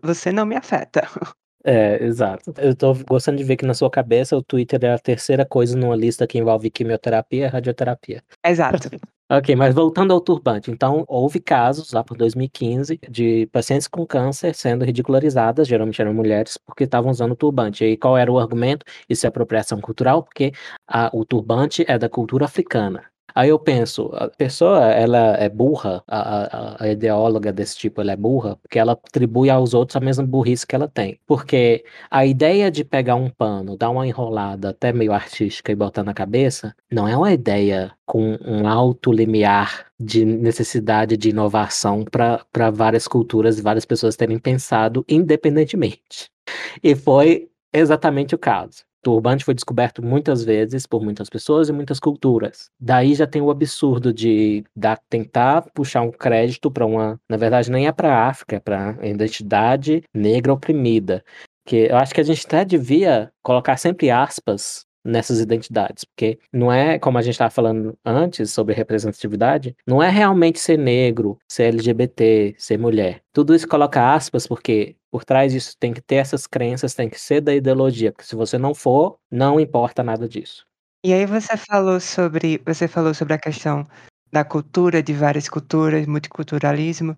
você não me afeta. É, exato. Eu tô gostando de ver que na sua cabeça o Twitter é a terceira coisa numa lista que envolve quimioterapia e radioterapia. Exato. Ok, mas voltando ao turbante, então houve casos lá por 2015 de pacientes com câncer sendo ridicularizadas, geralmente eram mulheres, porque estavam usando turbante. E qual era o argumento? Isso é apropriação cultural, porque a, o turbante é da cultura africana. Aí eu penso, a pessoa, ela é burra, a, a, a, ideóloga desse tipo, ela é burra, porque ela atribui aos outros a mesma burrice que ela tem. Porque a ideia de pegar um pano, dar uma enrolada até meio artística e botar na cabeça, não é uma ideia com um alto limiar de necessidade de inovação para várias culturas e várias pessoas terem pensado independentemente. E foi exatamente o caso. Turbante foi descoberto muitas vezes por muitas pessoas e muitas culturas. Daí já tem o absurdo de dar, tentar puxar um crédito para uma. Na verdade, nem é para a África, é para a identidade negra oprimida. Que eu acho que a gente até devia colocar sempre aspas nessas identidades, porque não é, como a gente estava falando antes sobre representatividade, não é realmente ser negro, ser LGBT, ser mulher. Tudo isso coloca aspas porque por trás disso tem que ter essas crenças, tem que ser da ideologia, porque se você não for, não importa nada disso. E aí você falou sobre, você falou sobre a questão da cultura, de várias culturas, multiculturalismo,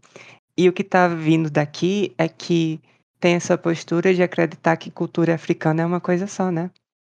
e o que está vindo daqui é que tem essa postura de acreditar que cultura africana é uma coisa só, né?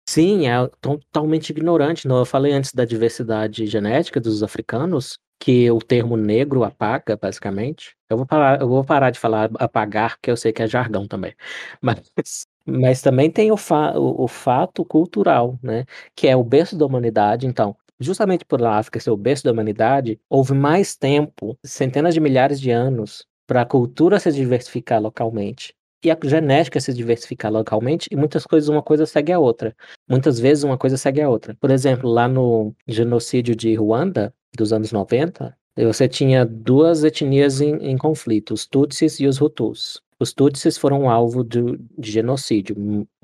Sim, é totalmente ignorante. Não, eu falei antes da diversidade genética dos africanos, que o termo negro apaga, basicamente. Eu vou parar, eu vou parar de falar apagar, porque eu sei que é jargão também. Mas, mas também tem o, fa, o, o fato cultural, né? Que é o berço da humanidade. Então, justamente por a África ser o berço da humanidade, houve mais tempo, centenas de milhares de anos, para a cultura se diversificar localmente e a genética se diversificar localmente e muitas coisas uma coisa segue a outra. Muitas vezes uma coisa segue a outra. Por exemplo, lá no genocídio de Ruanda, dos anos 90, você tinha duas etnias em, em conflito, os Tutsis e os Hutus. Os Tutsis foram alvo de, de, genocídio,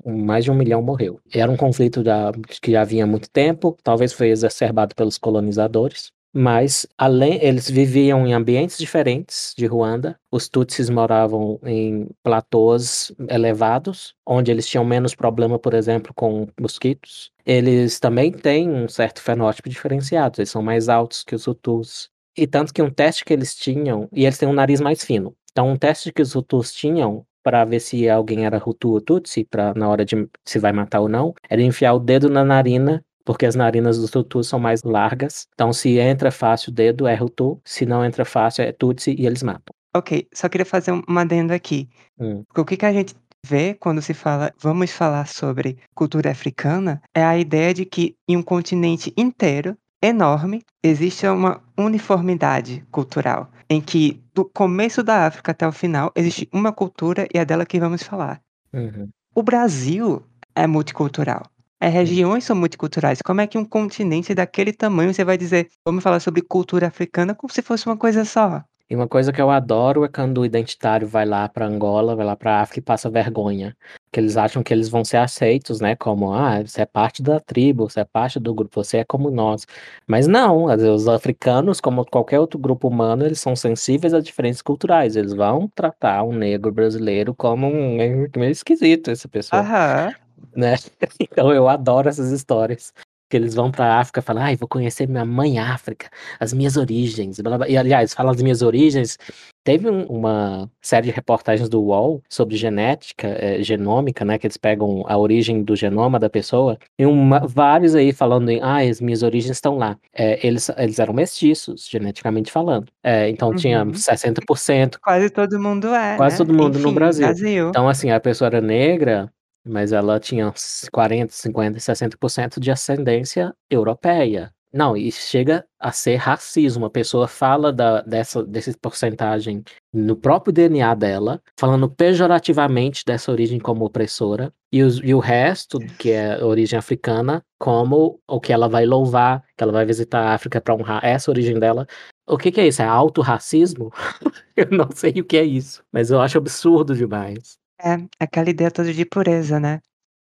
mais de um milhão morreu. Era um conflito da, que já havia muito tempo, talvez foi exacerbado pelos colonizadores. Mas além eles viviam em ambientes diferentes de Ruanda. Os Tutsis moravam em platôs elevados, onde eles tinham menos problema, por exemplo, com mosquitos. Eles também têm um certo fenótipo diferenciado, eles são mais altos que os Hutus. E tanto que um teste que eles tinham, e eles têm um nariz mais fino. Então, um teste que os Hutus tinham para ver se alguém era Hutu ou Tutsi, para na hora de se vai matar ou não, era enfiar o dedo na narina porque as narinas dos Hutus são mais largas. Então, se entra fácil o dedo, é Hutu. Se não entra fácil, é Tutsi e eles matam. Ok, só queria fazer um adendo aqui. Hum. O que, que a gente vê quando se fala, vamos falar sobre cultura africana, é a ideia de que em um continente inteiro, enorme, existe uma uniformidade cultural. Em que, do começo da África até o final, existe uma cultura e é dela que vamos falar. Uhum. O Brasil é multicultural. As regiões são multiculturais. Como é que um continente daquele tamanho você vai dizer, vamos falar sobre cultura africana como se fosse uma coisa só? E uma coisa que eu adoro é quando o identitário vai lá para Angola, vai lá para África e passa vergonha. Que eles acham que eles vão ser aceitos, né? Como, ah, você é parte da tribo, você é parte do grupo, você é como nós. Mas não, os africanos, como qualquer outro grupo humano, eles são sensíveis a diferenças culturais. Eles vão tratar um negro brasileiro como um meio esquisito, essa pessoa. Aham né? Então eu adoro essas histórias. Que eles vão pra África e falam, ai, vou conhecer minha mãe África, as minhas origens. Blá, blá. E aliás, falam das minhas origens. Teve um, uma série de reportagens do UOL sobre genética, é, genômica, né? Que eles pegam a origem do genoma da pessoa. E uma, vários aí falando em, ah, as minhas origens estão lá. É, eles, eles eram mestiços, geneticamente falando. É, então uhum. tinha 60%. Quase todo mundo é. Quase né? todo mundo Enfim, no Brasil. Brasil. Então, assim, a pessoa era negra, mas ela tinha 40, 50, 60% de ascendência europeia. Não, e chega a ser racismo. A pessoa fala da, dessa, dessa porcentagem no próprio DNA dela, falando pejorativamente dessa origem como opressora, e, os, e o resto, que é origem africana, como o que ela vai louvar, que ela vai visitar a África para honrar essa origem dela. O que, que é isso? É autorracismo? eu não sei o que é isso, mas eu acho absurdo demais. É, aquela ideia toda de pureza, né.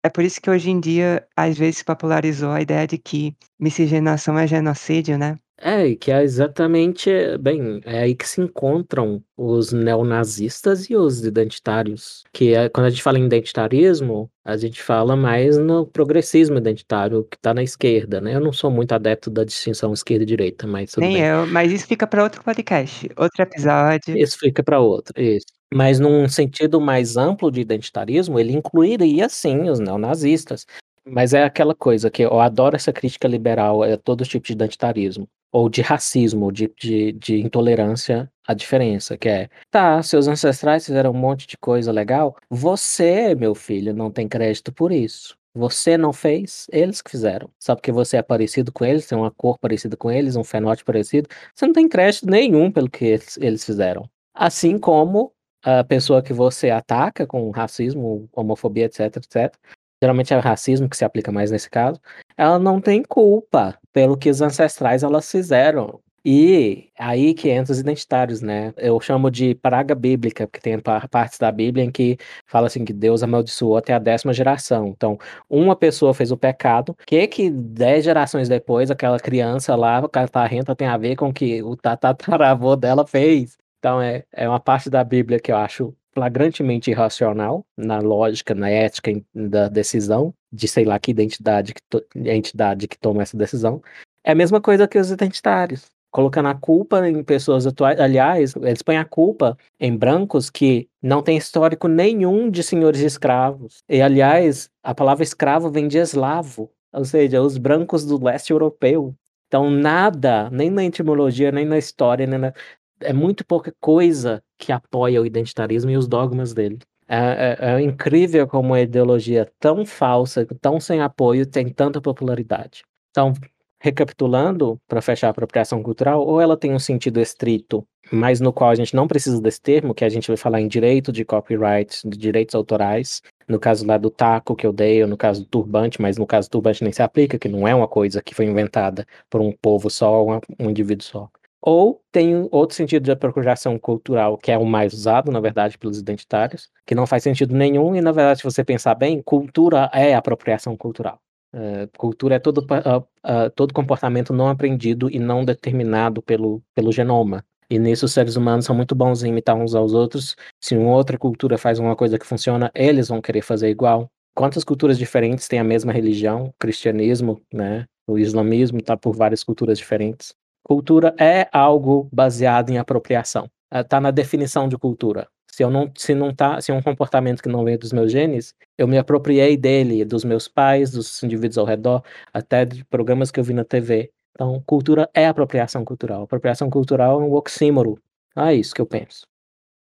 É por isso que hoje em dia, às vezes, popularizou a ideia de que miscigenação é genocídio, né. É, e que é exatamente, bem, é aí que se encontram os neonazistas e os identitários. Que é, quando a gente fala em identitarismo, a gente fala mais no progressismo identitário, que está na esquerda, né? Eu não sou muito adepto da distinção esquerda e direita, mas tudo Nem bem. eu, mas isso fica para outro podcast, outro episódio. Isso fica para outro, isso. Mas num sentido mais amplo de identitarismo, ele incluiria sim os neonazistas. Mas é aquela coisa que eu adoro essa crítica liberal a todo tipo de identitarismo ou de racismo, de, de, de intolerância à diferença, que é, tá, seus ancestrais fizeram um monte de coisa legal, você, meu filho, não tem crédito por isso. Você não fez, eles que fizeram. Só porque você é parecido com eles, tem uma cor parecida com eles, um fenótipo parecido, você não tem crédito nenhum pelo que eles, eles fizeram. Assim como a pessoa que você ataca com racismo, homofobia, etc, etc, geralmente é o racismo que se aplica mais nesse caso, ela não tem culpa pelo que os ancestrais elas fizeram. E aí que entra os identitários, né? Eu chamo de praga bíblica, porque tem partes da Bíblia em que fala assim que Deus amaldiçoou até a décima geração. Então, uma pessoa fez o pecado, que que dez gerações depois aquela criança lá, o catarrenta tem a ver com o que o tataravô dela fez. Então, é, é uma parte da Bíblia que eu acho flagrantemente irracional na lógica, na ética da decisão, de sei lá que identidade, que entidade que toma essa decisão. É a mesma coisa que os identitários. Colocando a culpa em pessoas atuais. Aliás, eles põem a culpa em brancos que não têm histórico nenhum de senhores escravos. E, aliás, a palavra escravo vem de eslavo, ou seja, os brancos do leste europeu. Então, nada, nem na etimologia, nem na história, nem na, é muito pouca coisa que apoia o identitarismo e os dogmas dele. É, é, é, incrível como uma ideologia tão falsa, tão sem apoio, tem tanta popularidade. Então, recapitulando, para fechar a apropriação cultural, ou ela tem um sentido estrito, mas no qual a gente não precisa desse termo, que a gente vai falar em direito de copyright, de direitos autorais, no caso lá do taco que eu dei, ou no caso do turbante, mas no caso do turbante nem se aplica, que não é uma coisa que foi inventada por um povo só, um, um indivíduo só. Ou tem outro sentido de apropriação cultural, que é o mais usado, na verdade, pelos identitários, que não faz sentido nenhum, e na verdade, se você pensar bem, cultura é apropriação cultural. Uh, cultura é todo, uh, uh, todo comportamento não aprendido e não determinado pelo, pelo genoma. E nisso os seres humanos são muito bons em imitar uns aos outros. Se uma outra cultura faz uma coisa que funciona, eles vão querer fazer igual. Quantas culturas diferentes têm a mesma religião? O cristianismo, né? O islamismo está por várias culturas diferentes. Cultura é algo baseado em apropriação. Está na definição de cultura. Se eu não, se não tá, se é um comportamento que não vem dos meus genes, eu me apropriei dele, dos meus pais, dos indivíduos ao redor, até de programas que eu vi na TV. Então, cultura é apropriação cultural. Apropriação cultural é um oxímoro. Ah, é isso que eu penso.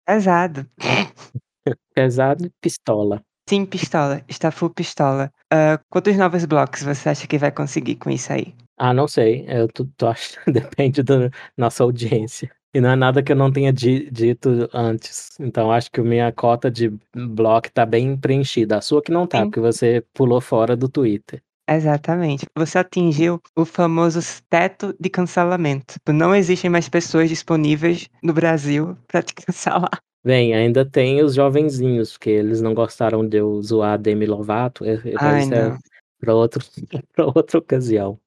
Pesado. Pesado e pistola. Sim, pistola. Está full pistola. Uh, quantos novos blocos você acha que vai conseguir com isso aí? Ah, não sei. Eu tô, tô acho, depende da nossa audiência. E não é nada que eu não tenha di dito antes. Então acho que a minha cota de bloco tá bem preenchida. A sua que não tá, Sim. porque você pulou fora do Twitter. Exatamente. Você atingiu o famoso teto de cancelamento. Não existem mais pessoas disponíveis no Brasil para te cancelar. Bem, ainda tem os jovenzinhos, porque eles não gostaram de eu zoar a Demi Lovato. Ai, isso é para outra ocasião.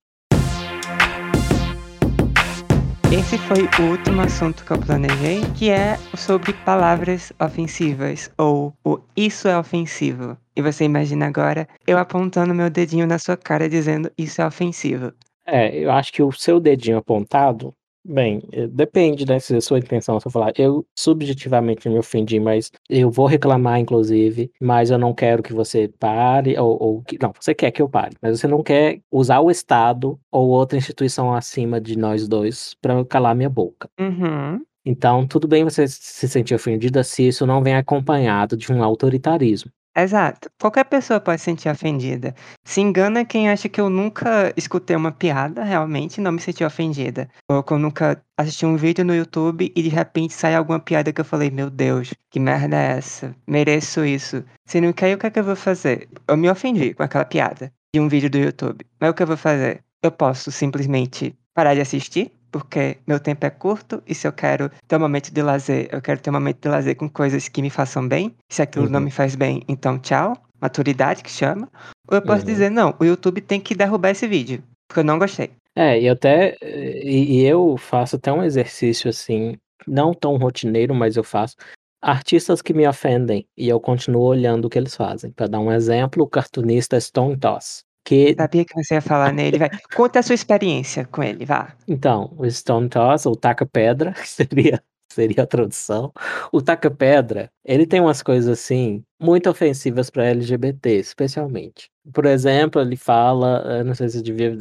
Esse foi o último assunto que eu planejei, que é sobre palavras ofensivas, ou o isso é ofensivo. E você imagina agora eu apontando meu dedinho na sua cara dizendo isso é ofensivo. É, eu acho que o seu dedinho apontado Bem, eh, depende, né, se a sua intenção, se eu falar, eu subjetivamente me ofendi, mas eu vou reclamar, inclusive, mas eu não quero que você pare, ou, ou que, não, você quer que eu pare, mas você não quer usar o Estado ou outra instituição acima de nós dois para calar minha boca. Uhum. Então, tudo bem você se sentir ofendida se isso não vem acompanhado de um autoritarismo. Exato. Qualquer pessoa pode se sentir ofendida. Se engana quem acha que eu nunca escutei uma piada, realmente, não me senti ofendida. Ou que eu nunca assisti um vídeo no YouTube e de repente sai alguma piada que eu falei, meu Deus, que merda é essa? Mereço isso. Se não quer, o que é que eu vou fazer? Eu me ofendi com aquela piada de um vídeo do YouTube. Mas o que eu vou fazer? Eu posso simplesmente parar de assistir? Porque meu tempo é curto e se eu quero ter um momento de lazer, eu quero ter um momento de lazer com coisas que me façam bem. Se aquilo uhum. não me faz bem, então tchau. Maturidade que chama. Ou eu posso uhum. dizer, não, o YouTube tem que derrubar esse vídeo, porque eu não gostei. É, e até e, e eu faço até um exercício assim, não tão rotineiro, mas eu faço artistas que me ofendem e eu continuo olhando o que eles fazem. Para dar um exemplo, o cartunista Stone Toss. Que... Sabia que você ia falar nele, vai. Conta a sua experiência com ele, vá. Então, o Stone Toss, ou Taca Pedra, seria, seria a tradução. O Taca Pedra, ele tem umas coisas assim, muito ofensivas para LGBT, especialmente. Por exemplo, ele fala, não sei se devia,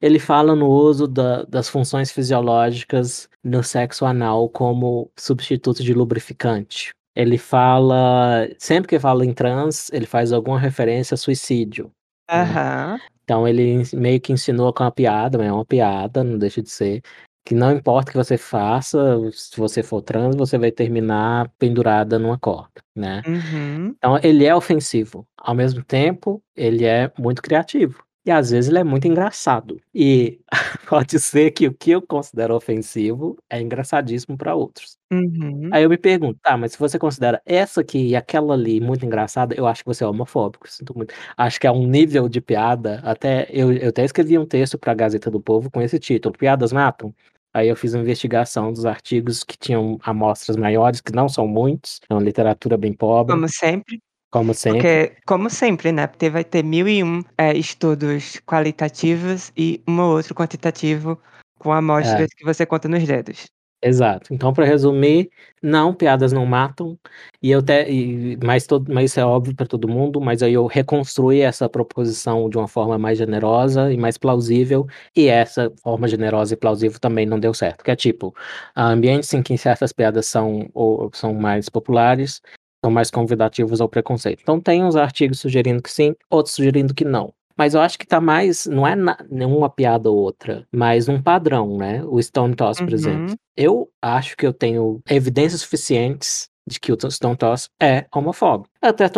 ele fala no uso da, das funções fisiológicas no sexo anal como substituto de lubrificante. Ele fala, sempre que fala em trans, ele faz alguma referência a suicídio. Aham. Então ele meio que ensinou com uma piada, mas é uma piada, não deixa de ser, que não importa o que você faça, se você for trans, você vai terminar pendurada numa corda, né. Uhum. Então ele é ofensivo, ao mesmo tempo, ele é muito criativo. E às vezes ele é muito engraçado. E pode ser que o que eu considero ofensivo é engraçadíssimo para outros. Uhum. Aí eu me pergunto, tá, mas se você considera essa aqui e aquela ali muito engraçada, eu acho que você é homofóbico. Sinto muito. Acho que é um nível de piada. Até eu, eu até escrevi um texto para a Gazeta do Povo com esse título: Piadas matam. Aí eu fiz uma investigação dos artigos que tinham amostras maiores, que não são muitos, é uma literatura bem pobre. Como sempre. Como sempre. Porque, como sempre, né? Porque vai ter mil e um é, estudos qualitativos e um ou outro quantitativo com amostras é. que você conta nos dedos. Exato. Então, para resumir, não, piadas não matam. E eu te, e, mas, todo, mas isso é óbvio para todo mundo. Mas aí eu reconstruí essa proposição de uma forma mais generosa e mais plausível. E essa forma generosa e plausível também não deu certo. Que é tipo, ambientes em que certas piadas são, ou, são mais populares, são mais convidativos ao preconceito. Então tem uns artigos sugerindo que sim, outros sugerindo que não. Mas eu acho que tá mais, não é na, nenhuma piada ou outra, mas um padrão, né? O Stone Toss, por uhum. exemplo. Eu acho que eu tenho evidências suficientes de que o Stone Toss é homofóbico. Até a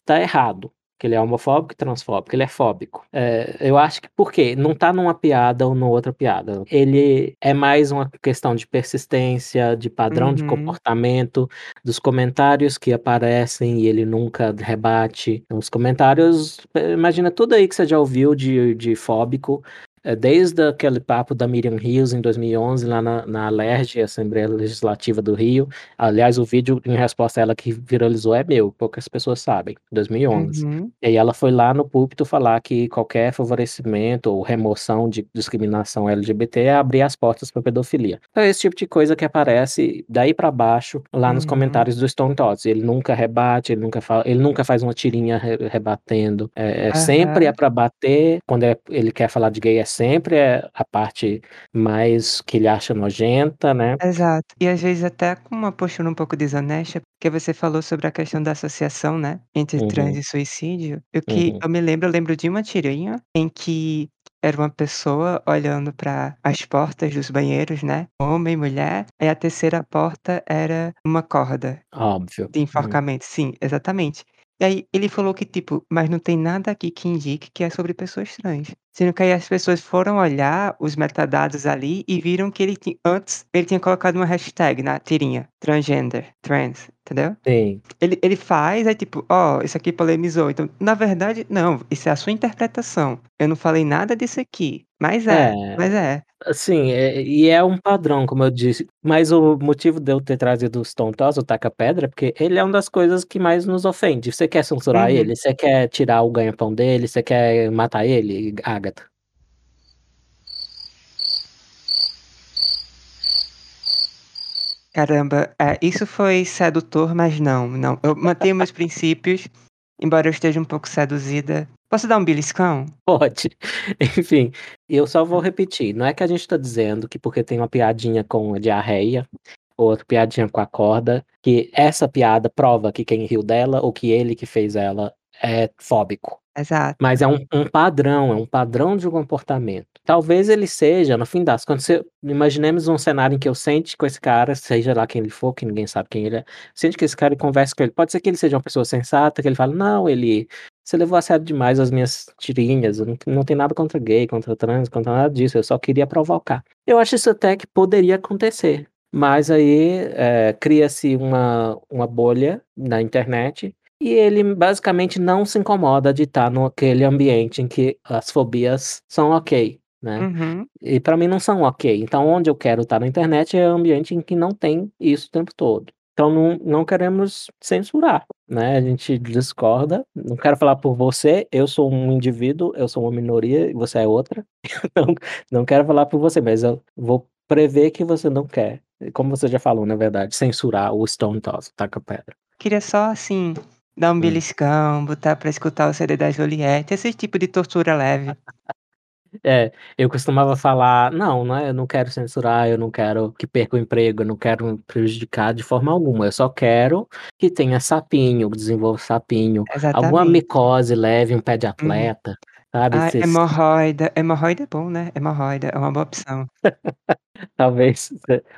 estar errado. Que ele é homofóbico e transfóbico, ele é fóbico. É, eu acho que por quê? Não tá numa piada ou numa outra piada. Ele é mais uma questão de persistência, de padrão uhum. de comportamento, dos comentários que aparecem e ele nunca rebate. Os comentários, imagina tudo aí que você já ouviu de, de fóbico, desde aquele papo da Miriam Rios em 2011, lá na, na ALERJ, Assembleia Legislativa do Rio. Aliás, o vídeo em resposta a ela que viralizou é meu, poucas pessoas sabem, 2011. Uhum. E aí ela foi lá no púlpito falar que qualquer favorecimento ou remoção de discriminação LGBT é abrir as portas para pedofilia. Então, é esse tipo de coisa que aparece daí para baixo lá uhum. nos comentários do Stone Tots. Ele nunca rebate, ele nunca, fala, ele nunca faz uma tirinha re rebatendo. É, é uhum. Sempre é para bater, quando é, ele quer falar de gay, é sempre é a parte mais que ele acha nojenta, né. Exato. E às vezes até com uma postura um pouco desonesta, porque você falou sobre a questão da associação, né, entre uhum. trans e suicídio. O que uhum. eu me lembro, eu lembro de uma tirinha em que era uma pessoa olhando para as portas dos banheiros, né, homem, mulher, e a terceira porta era uma corda. Óbvio. De enforcamento, sim, exatamente. E aí ele falou que, tipo, mas não tem nada aqui que indique que é sobre pessoas trans. Sendo que aí as pessoas foram olhar os metadados ali e viram que ele tinha, antes ele tinha colocado uma hashtag na tirinha, transgender, trans, entendeu? Sim. Ele, ele faz, é tipo, ó, oh, isso aqui polemizou. Então, na verdade, não, isso é a sua interpretação. Eu não falei nada disso aqui. Mas é, é. mas é. Sim, é, e é um padrão, como eu disse. Mas o motivo de eu ter trazido o Stone Toss, o Taca Pedra, é porque ele é uma das coisas que mais nos ofende. Você quer censurar uhum. ele? Você quer tirar o ganha-pão dele? Você quer matar ele, Agatha? Caramba, é, isso foi sedutor, mas não, não. Eu mantenho meus princípios, embora eu esteja um pouco seduzida Posso dar um beliscão? Pode. Enfim, eu só vou repetir. Não é que a gente está dizendo que porque tem uma piadinha com a diarreia, ou outra piadinha com a corda, que essa piada prova que quem riu dela ou que ele que fez ela é fóbico. Exato. Mas é um, um padrão, é um padrão de comportamento. Talvez ele seja, no fim das contas, se, imaginemos um cenário em que eu sente com esse cara, seja lá quem ele for, que ninguém sabe quem ele é, sente que esse cara e converse com ele. Pode ser que ele seja uma pessoa sensata, que ele fale, não, ele você levou a sério demais as minhas tirinhas, não, não tem nada contra gay, contra trans, contra nada disso, eu só queria provocar. Eu acho isso até que poderia acontecer, mas aí é, cria-se uma, uma bolha na internet e ele basicamente não se incomoda de estar naquele ambiente em que as fobias são ok, né? Uhum. E para mim não são ok. Então, onde eu quero estar na internet é um ambiente em que não tem isso o tempo todo. Então, não, não queremos censurar, né? A gente discorda. Não quero falar por você, eu sou um indivíduo, eu sou uma minoria e você é outra. Não, não quero falar por você, mas eu vou prever que você não quer. Como você já falou, na verdade, censurar o Stone Toss, Taca Pedra. Queria só, assim, Dar um hum. beliscão, botar pra escutar o CD da Juliette, esse tipo de tortura leve. É, eu costumava falar, não, né, eu não quero censurar, eu não quero que perca o emprego, eu não quero me prejudicar de forma alguma, eu só quero que tenha sapinho, desenvolva sapinho, alguma micose leve, um pé de uhum. atleta, sabe? Ah, hemorroida, hemorroida é bom, né? Hemorroida é uma boa opção. Talvez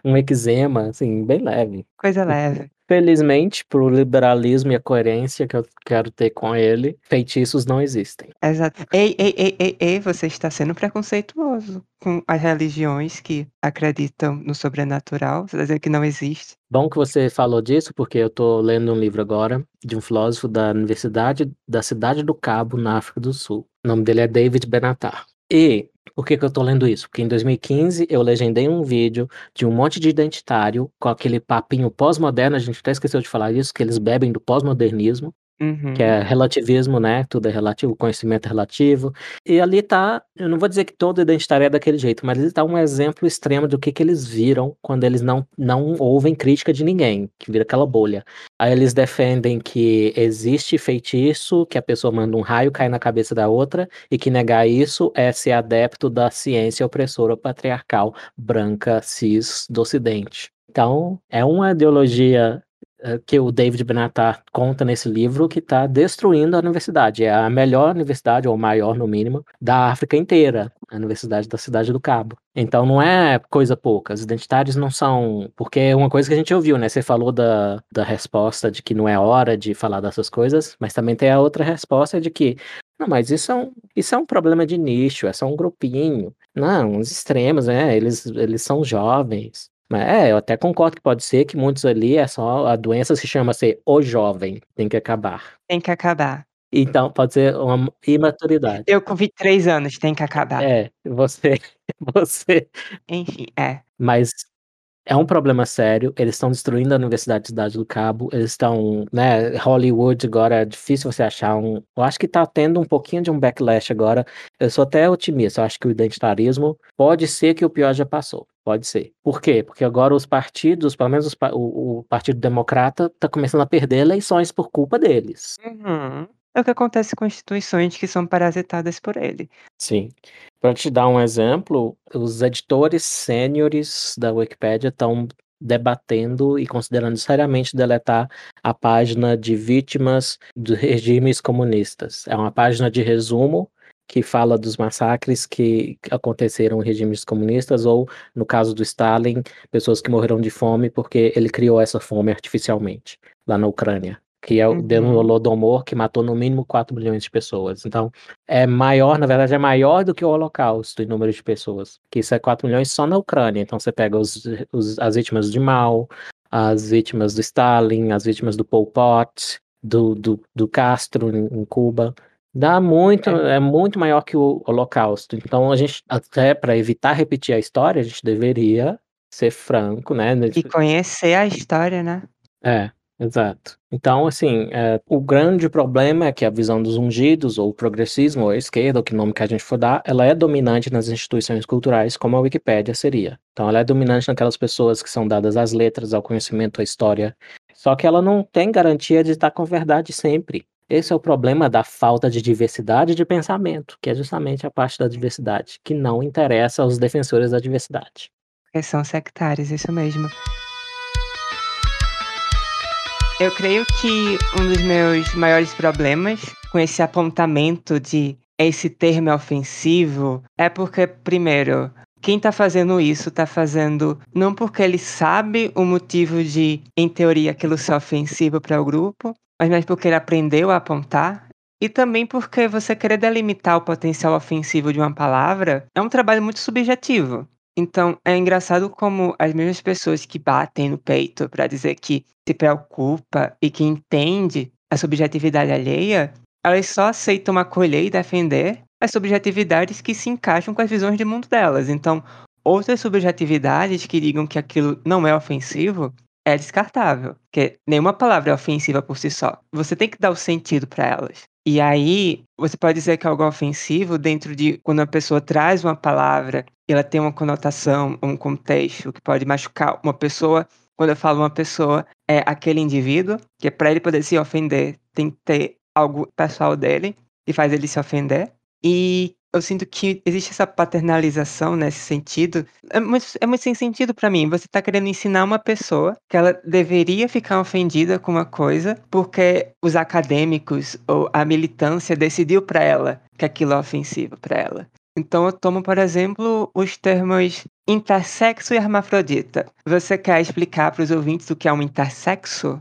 um eczema, assim, bem leve. Coisa leve. Felizmente, pro liberalismo e a coerência que eu quero ter com ele, feitiços não existem. Exato. Ei, ei, ei, ei, ei, você está sendo preconceituoso com as religiões que acreditam no sobrenatural. Você está dizendo que não existe. Bom que você falou disso, porque eu estou lendo um livro agora de um filósofo da Universidade da Cidade do Cabo, na África do Sul. O nome dele é David Benatar. E por que, que eu tô lendo isso? Porque em 2015 eu legendei um vídeo de um monte de identitário com aquele papinho pós-moderno, a gente até esqueceu de falar isso, que eles bebem do pós-modernismo, Uhum. Que é relativismo, né? Tudo é relativo, conhecimento é relativo. E ali tá, eu não vou dizer que todo identitário é daquele jeito, mas ele tá um exemplo extremo do que, que eles viram quando eles não, não ouvem crítica de ninguém, que vira aquela bolha. Aí eles defendem que existe feitiço, que a pessoa manda um raio cair na cabeça da outra, e que negar isso é ser adepto da ciência opressora patriarcal branca cis do ocidente. Então, é uma ideologia que o David Benatar conta nesse livro que está destruindo a universidade. É a melhor universidade, ou maior no mínimo, da África inteira, a Universidade da Cidade do Cabo. Então não é coisa pouca. Os identitários não são. Porque é uma coisa que a gente ouviu, né? Você falou da, da resposta de que não é hora de falar dessas coisas, mas também tem a outra resposta de que. Não, mas isso é um, isso é um problema de nicho, é só um grupinho. Não, os extremos, né? Eles, eles são jovens. Mas é, eu até concordo que pode ser que muitos ali é só a doença se chama ser o jovem, tem que acabar. Tem que acabar. Então pode ser uma imaturidade. Eu com 23 anos, tem que acabar. É, você você Enfim, é. Mas é um problema sério, eles estão destruindo a Universidade de Cidade do Cabo, eles estão, né, Hollywood agora é difícil você achar um, eu acho que tá tendo um pouquinho de um backlash agora, eu sou até otimista, eu acho que o identitarismo pode ser que o pior já passou, pode ser. Por quê? Porque agora os partidos, pelo menos os, o, o, Partido Democrata, tá começando a perder eleições por culpa deles. Uhum. É o que acontece com instituições que são parasitadas por ele. Sim. Para te dar um exemplo, os editores sêniores da Wikipédia estão debatendo e considerando seriamente deletar a página de vítimas dos regimes comunistas. É uma página de resumo que fala dos massacres que aconteceram em regimes comunistas ou, no caso do Stalin, pessoas que morreram de fome porque ele criou essa fome artificialmente lá na Ucrânia que é o uhum. Holodomor, que matou no mínimo 4 milhões de pessoas. Então, é maior, na verdade, é maior do que o Holocausto em número de pessoas. Que isso é 4 milhões só na Ucrânia. Então, você pega os, os, as vítimas de Mao, as vítimas do Stalin, as vítimas do Pol Pot, do, do, do Castro em, em Cuba. Dá muito, é. é muito maior que o Holocausto. Então, a gente, até para evitar repetir a história, a gente deveria ser franco, né? E conhecer a história, né? É. Exato. Então, assim, é, o grande problema é que a visão dos ungidos, ou o progressismo, ou esquerda, ou que nome que a gente for dar, ela é dominante nas instituições culturais, como a Wikipédia seria. Então, ela é dominante naquelas pessoas que são dadas às letras, ao conhecimento, à história. Só que ela não tem garantia de estar com verdade sempre. Esse é o problema da falta de diversidade de pensamento, que é justamente a parte da diversidade, que não interessa aos defensores da diversidade. Porque são sectários, isso mesmo. Eu creio que um dos meus maiores problemas com esse apontamento de esse termo é ofensivo é porque, primeiro, quem tá fazendo isso tá fazendo não porque ele sabe o motivo de, em teoria, aquilo ser ofensivo para o grupo, mas mais porque ele aprendeu a apontar. E também porque você querer delimitar o potencial ofensivo de uma palavra é um trabalho muito subjetivo. Então, é engraçado como as mesmas pessoas que batem no peito para dizer que se preocupa e que entende a subjetividade alheia, elas só aceitam acolher e defender as subjetividades que se encaixam com as visões de mundo delas. Então, outras subjetividades que digam que aquilo não é ofensivo é descartável, porque nenhuma palavra é ofensiva por si só. Você tem que dar o sentido para elas. E aí, você pode dizer que é algo ofensivo dentro de quando a pessoa traz uma palavra ela tem uma conotação, um contexto que pode machucar uma pessoa. Quando eu falo uma pessoa, é aquele indivíduo, que é para ele poder se ofender, tem que ter algo pessoal dele que faz ele se ofender. E eu sinto que existe essa paternalização nesse sentido. É muito, é muito sem sentido para mim. Você tá querendo ensinar uma pessoa que ela deveria ficar ofendida com uma coisa porque os acadêmicos ou a militância decidiu para ela que aquilo é ofensivo para ela. Então eu tomo, por exemplo, os termos intersexo e hermafrodita. Você quer explicar para os ouvintes o que é um intersexo?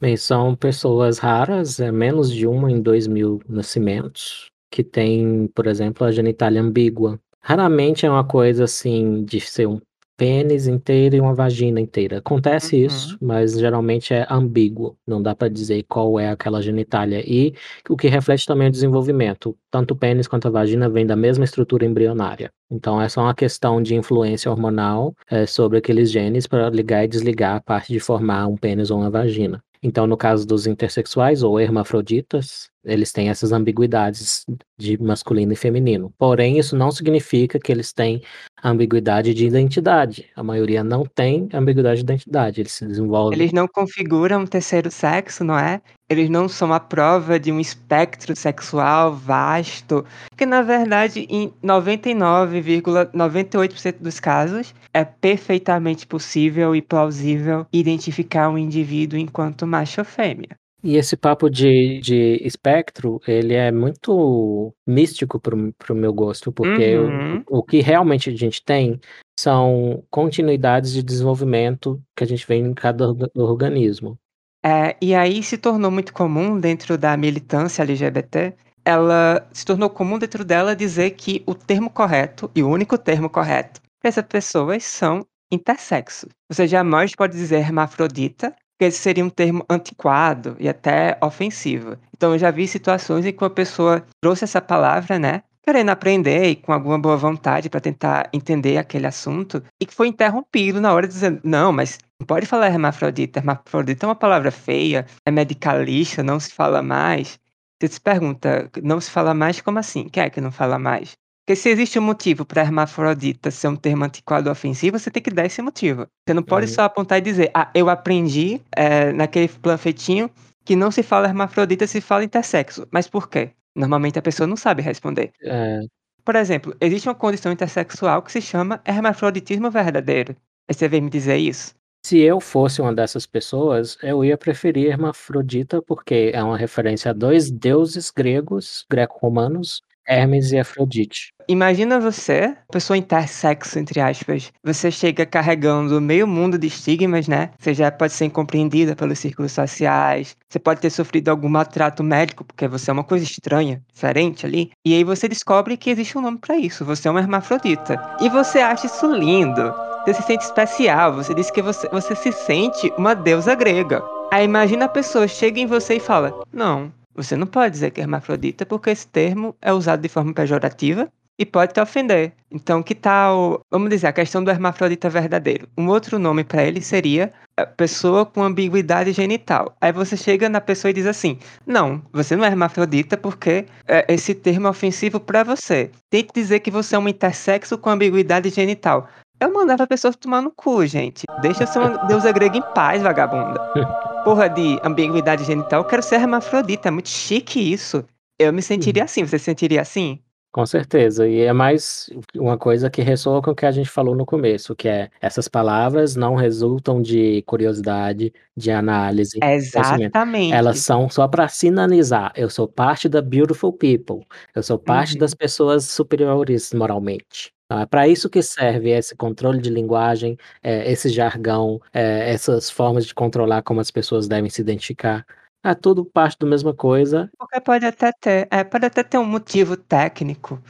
Bem, são pessoas raras, é menos de uma em dois mil nascimentos, que tem, por exemplo, a genitália ambígua. Raramente é uma coisa assim de ser um pênis inteiro e uma vagina inteira. Acontece uhum. isso, mas geralmente é ambíguo. Não dá para dizer qual é aquela genitália. E o que reflete também o desenvolvimento. Tanto o pênis quanto a vagina vêm da mesma estrutura embrionária. Então é só uma questão de influência hormonal é, sobre aqueles genes para ligar e desligar a parte de formar um pênis ou uma vagina. Então, no caso dos intersexuais ou hermafroditas, eles têm essas ambiguidades de masculino e feminino. Porém, isso não significa que eles têm ambiguidade de identidade. A maioria não tem ambiguidade de identidade, eles se desenvolvem. Eles não configuram um terceiro sexo, não é? Eles não são a prova de um espectro sexual vasto, que na verdade em 99,98% dos casos é perfeitamente possível e plausível identificar um indivíduo enquanto macho ou fêmea. E esse papo de, de espectro, ele é muito místico pro, pro meu gosto, porque Uhum. o, o que realmente a gente tem são continuidades de desenvolvimento que a gente vê em cada orga- organismo. É, e aí se tornou muito comum dentro da militância LGBT, ela se tornou comum dentro dela dizer que o termo correto, e o único termo correto, para essas pessoas são intersexo. Você jamais pode dizer hermafrodita, porque esse seria um termo antiquado e até ofensivo. Então eu já vi situações em que uma pessoa trouxe essa palavra, né? Querendo aprender e com alguma boa vontade para tentar entender aquele assunto, e que foi interrompido na hora dizer: não, mas não pode falar hermafrodita. Hermafrodita é uma palavra feia, é medicalista, não se fala mais. Você se pergunta, não se fala mais, como assim? Quem é que não fala mais? Porque se existe um motivo para hermafrodita ser um termo antiquado ofensivo, você tem que dar esse motivo. Você não pode só apontar e dizer, ah, eu aprendi é, naquele panfletinho que não se fala hermafrodita, se fala intersexo. Mas por quê? Normalmente a pessoa não sabe responder. É, Por exemplo, existe uma condição intersexual que se chama hermafroditismo verdadeiro. Aí você vem me dizer isso? se eu fosse uma dessas pessoas, eu ia preferir Hermafrodita, porque é uma referência a dois deuses gregos, greco-romanos, Hermes e Afrodite. Imagina você, pessoa intersexo, entre aspas. Você chega carregando meio mundo de estigmas, né? Você já pode ser incompreendida pelos círculos sociais. Você pode ter sofrido algum maltrato médico, porque você é uma coisa estranha, diferente ali. E aí você descobre que existe um nome pra isso. Você é uma hermafrodita. E você acha isso lindo. Você se sente especial. Você diz que você, você se sente uma deusa grega. Aí imagina a pessoa chega em você e fala: Não, você não pode dizer que é hermafrodita porque esse termo é usado de forma pejorativa e pode te ofender. Então, que tal, vamos dizer, a questão do hermafrodita verdadeiro? Um outro nome para ele seria a pessoa com ambiguidade genital. Aí você chega na pessoa e diz assim: Não, você não é hermafrodita porque é, esse termo é ofensivo para você. Tente dizer que você é um intersexo com ambiguidade genital. Eu mandava a pessoa tomar no cu, gente. Deixa uma deusa grega em paz, vagabunda porra de ambiguidade genital, eu quero ser hermafrodita. É muito chique isso. Eu me sentiria assim. Você se sentiria assim? Com certeza, e é mais uma coisa que ressoa com o que a gente falou no começo, que é essas palavras não resultam de curiosidade, de análise. Exatamente. Elas são só para sinalizar. Eu sou parte da beautiful people. Eu sou parte Uhum. das pessoas superiores moralmente. Então, é para isso que serve esse controle de linguagem, é, esse jargão, é, essas formas de controlar como as pessoas devem se identificar. É tudo parte da mesma coisa. Porque pode até ter, é, pode até ter um motivo técnico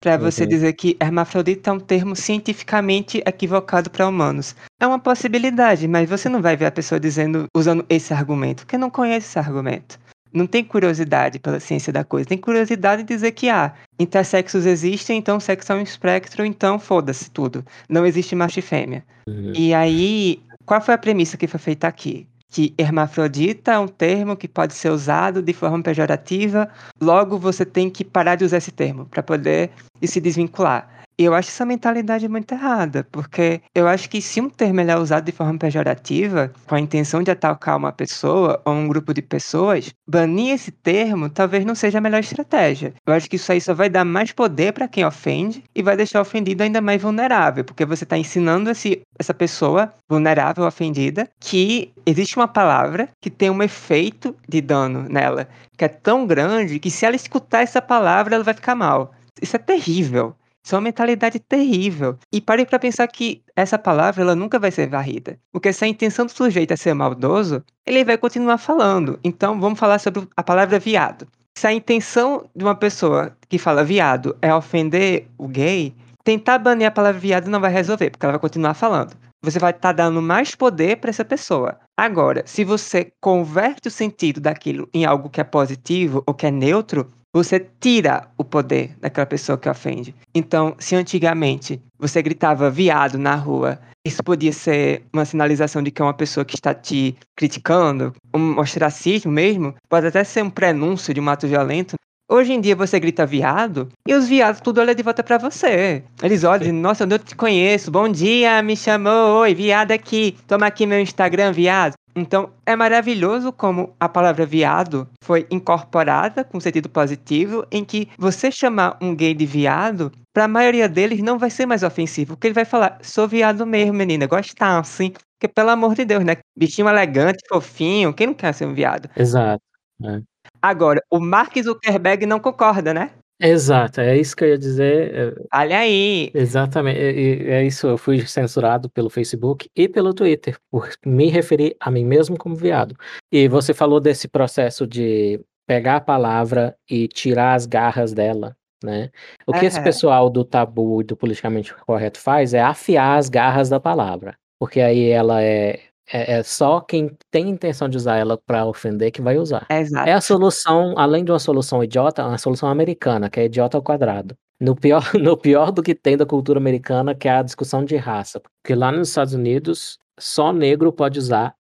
para você Uhum. dizer que hermafrodita é um termo cientificamente equivocado para humanos. É uma possibilidade, mas você não vai ver a pessoa dizendo, usando esse argumento, porque não conhece esse argumento. Não tem curiosidade pela ciência da coisa, tem curiosidade em dizer que ah, intersexos existem, então sexo é um espectro, então foda-se tudo. Não existe macho e fêmea. Uhum. E aí, qual foi a premissa que foi feita aqui? Que hermafrodita é um termo que pode ser usado de forma pejorativa, logo você tem que parar de usar esse termo para poder se desvincular. E eu acho essa mentalidade muito errada, porque eu acho que se um termo é usado de forma pejorativa, com a intenção de atacar uma pessoa ou um grupo de pessoas, banir esse termo talvez não seja a melhor estratégia. Eu acho que isso aí só vai dar mais poder para quem ofende e vai deixar o ofendido ainda mais vulnerável, porque você está ensinando esse, essa pessoa vulnerável, ofendida, que existe uma palavra que tem um efeito de dano nela, que é tão grande que se ela escutar essa palavra, ela vai ficar mal. Isso é terrível. Isso é uma mentalidade terrível. E pare para pensar que essa palavra ela nunca vai ser varrida. Porque se a intenção do sujeito é ser maldoso, ele vai continuar falando. Então vamos falar sobre a palavra viado. Se a intenção de uma pessoa que fala viado é ofender o gay, tentar banir a palavra viado não vai resolver, porque ela vai continuar falando. Você vai estar dando mais poder para essa pessoa. Agora, se você converte o sentido daquilo em algo que é positivo ou que é neutro, você tira o poder daquela pessoa que ofende. Então, se antigamente você gritava viado na rua, isso podia ser uma sinalização de que é uma pessoa que está te criticando, um ostracismo mesmo, pode até ser um prenúncio de um ato violento. Hoje em dia você grita viado e os viados tudo olham de volta pra você. Eles olham e dizem, nossa, eu te conheço. Bom dia, me chamou. Oi, viado aqui. Toma aqui meu Instagram, viado. Então, é maravilhoso como a palavra viado foi incorporada com sentido positivo, em que você chamar um gay de viado, para a maioria deles não vai ser mais ofensivo, porque ele vai falar, sou viado mesmo, menina, gostar, assim. Porque, pelo amor de Deus, né? Bichinho elegante, fofinho, quem não quer ser um viado? Exato. É. Agora, o Mark Zuckerberg não concorda, né? Exato, é isso que eu ia dizer. é, Olha aí. Exatamente, é, é- isso. Eu fui censurado pelo Facebook e pelo Twitter por me referir a mim mesmo como viado. E você falou desse processo de pegar a palavra e tirar as garras dela, né? O que esse Aham. pessoal do tabu e do politicamente correto faz é afiar as garras da palavra, porque aí ela é, é, é só quem tem intenção de usar ela para ofender que vai usar. Exato. É a solução, além de uma solução idiota, uma solução americana, que é idiota ao quadrado. No pior, no pior do que tem da cultura americana, que é a discussão de raça. Porque lá nos Estados Unidos, só negro pode usar,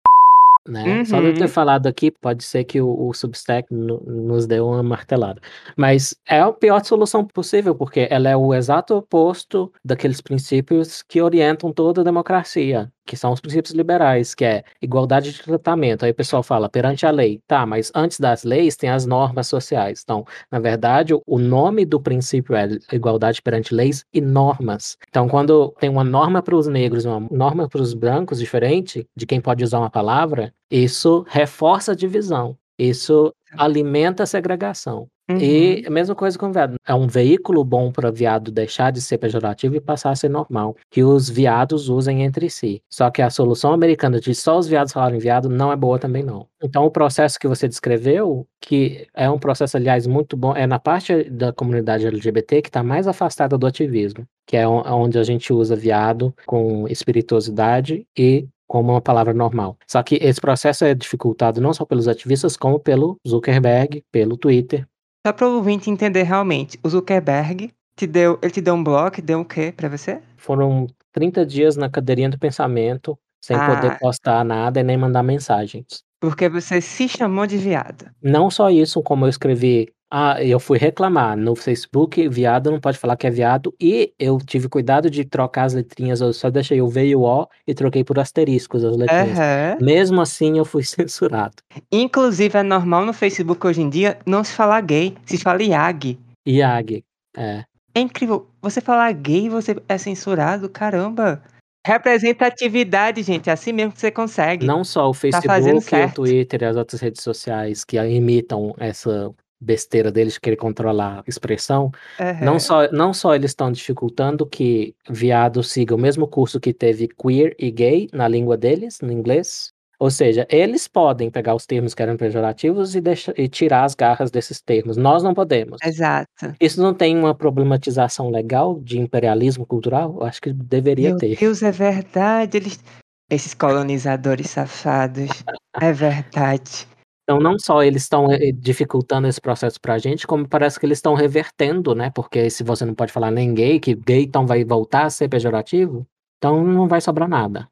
né? Só de eu ter Uhum. falado aqui, pode ser que o, o Substack no- nos deu uma martelada. Mas é a pior solução possível, porque ela é o exato oposto daqueles princípios que orientam toda a democracia, que são os princípios liberais, que é igualdade de tratamento. Aí o pessoal fala perante a lei. Tá, mas antes das leis tem as normas sociais. Então, na verdade, o- nome do princípio é igualdade perante leis e normas. Então, quando tem uma norma para os negros uma norma para os brancos diferente de quem pode usar uma palavra, isso reforça a divisão. Isso alimenta a segregação. E Uhum. a mesma coisa com o viado. É um veículo bom para viado deixar de ser pejorativo e passar a ser normal. Que os viados usem entre si. Só que a solução americana de só os viados falarem viado não é boa também, não. Então, o processo que você descreveu, que é um processo, aliás, muito bom, é na parte da comunidade LGBT que está mais afastada do ativismo, que é on- onde a gente usa viado com espirituosidade e como uma palavra normal. Só que esse processo é dificultado não só pelos ativistas, como pelo Zuckerberg, pelo Twitter, Só para o ouvinte entender realmente, o Zuckerberg te deu, ele te deu um bloco, deu o quê pra você? Foram 30 dias na cadeirinha do pensamento, sem poder Ah. postar nada e nem mandar mensagens. Porque você se chamou de viado. Não só isso, como eu escrevi, ah, eu fui reclamar no Facebook, viado não pode falar que é viado, e eu tive cuidado de trocar as letrinhas, eu só deixei o V e o O e troquei por asteriscos as letrinhas. Aham. Mesmo assim, eu fui censurado. Inclusive, é normal no Facebook hoje em dia não se falar gay, se fala IAG. IAG, é. É incrível. Você falar gay, você é censurado, caramba. Representatividade, gente, é assim mesmo que você consegue. Não só o fazendo Facebook, o certo. Twitter e as outras redes sociais que imitam essa besteira deles de querer controlar a expressão, Aham. não só, não só eles estão dificultando que viado siga o mesmo curso que teve queer e gay na língua deles, no inglês. Ou seja, eles podem pegar os termos que eram pejorativos e, e tirar as garras desses termos. Nós não podemos. Exato. Isso não tem uma problematização legal de imperialismo cultural? Eu acho que deveria Meu ter. Deus, é verdade. Eles... Esses colonizadores safados. É verdade. Então, não só eles estão eh, dificultando esse processo pra gente, como parece que eles estão revertendo, né? Porque se você não pode falar nem gay, que gay então vai voltar a ser pejorativo, então não vai sobrar nada.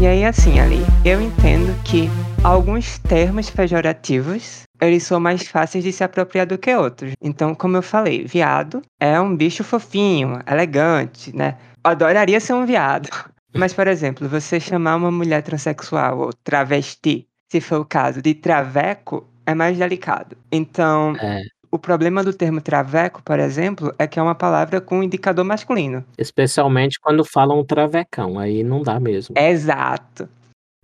E aí, assim, Ali, eu entendo que alguns termos pejorativos, eles são mais fáceis de se apropriar do que outros. Então, como eu falei, viado é um bicho fofinho, elegante, né? Adoraria ser um viado. Mas, por exemplo, você chamar uma mulher transexual ou travesti, se for o caso, de traveco, é mais delicado. Então, É, o problema do termo traveco, por exemplo, é que é uma palavra com indicador masculino. especialmente quando falam travecão, aí não dá mesmo. Exato.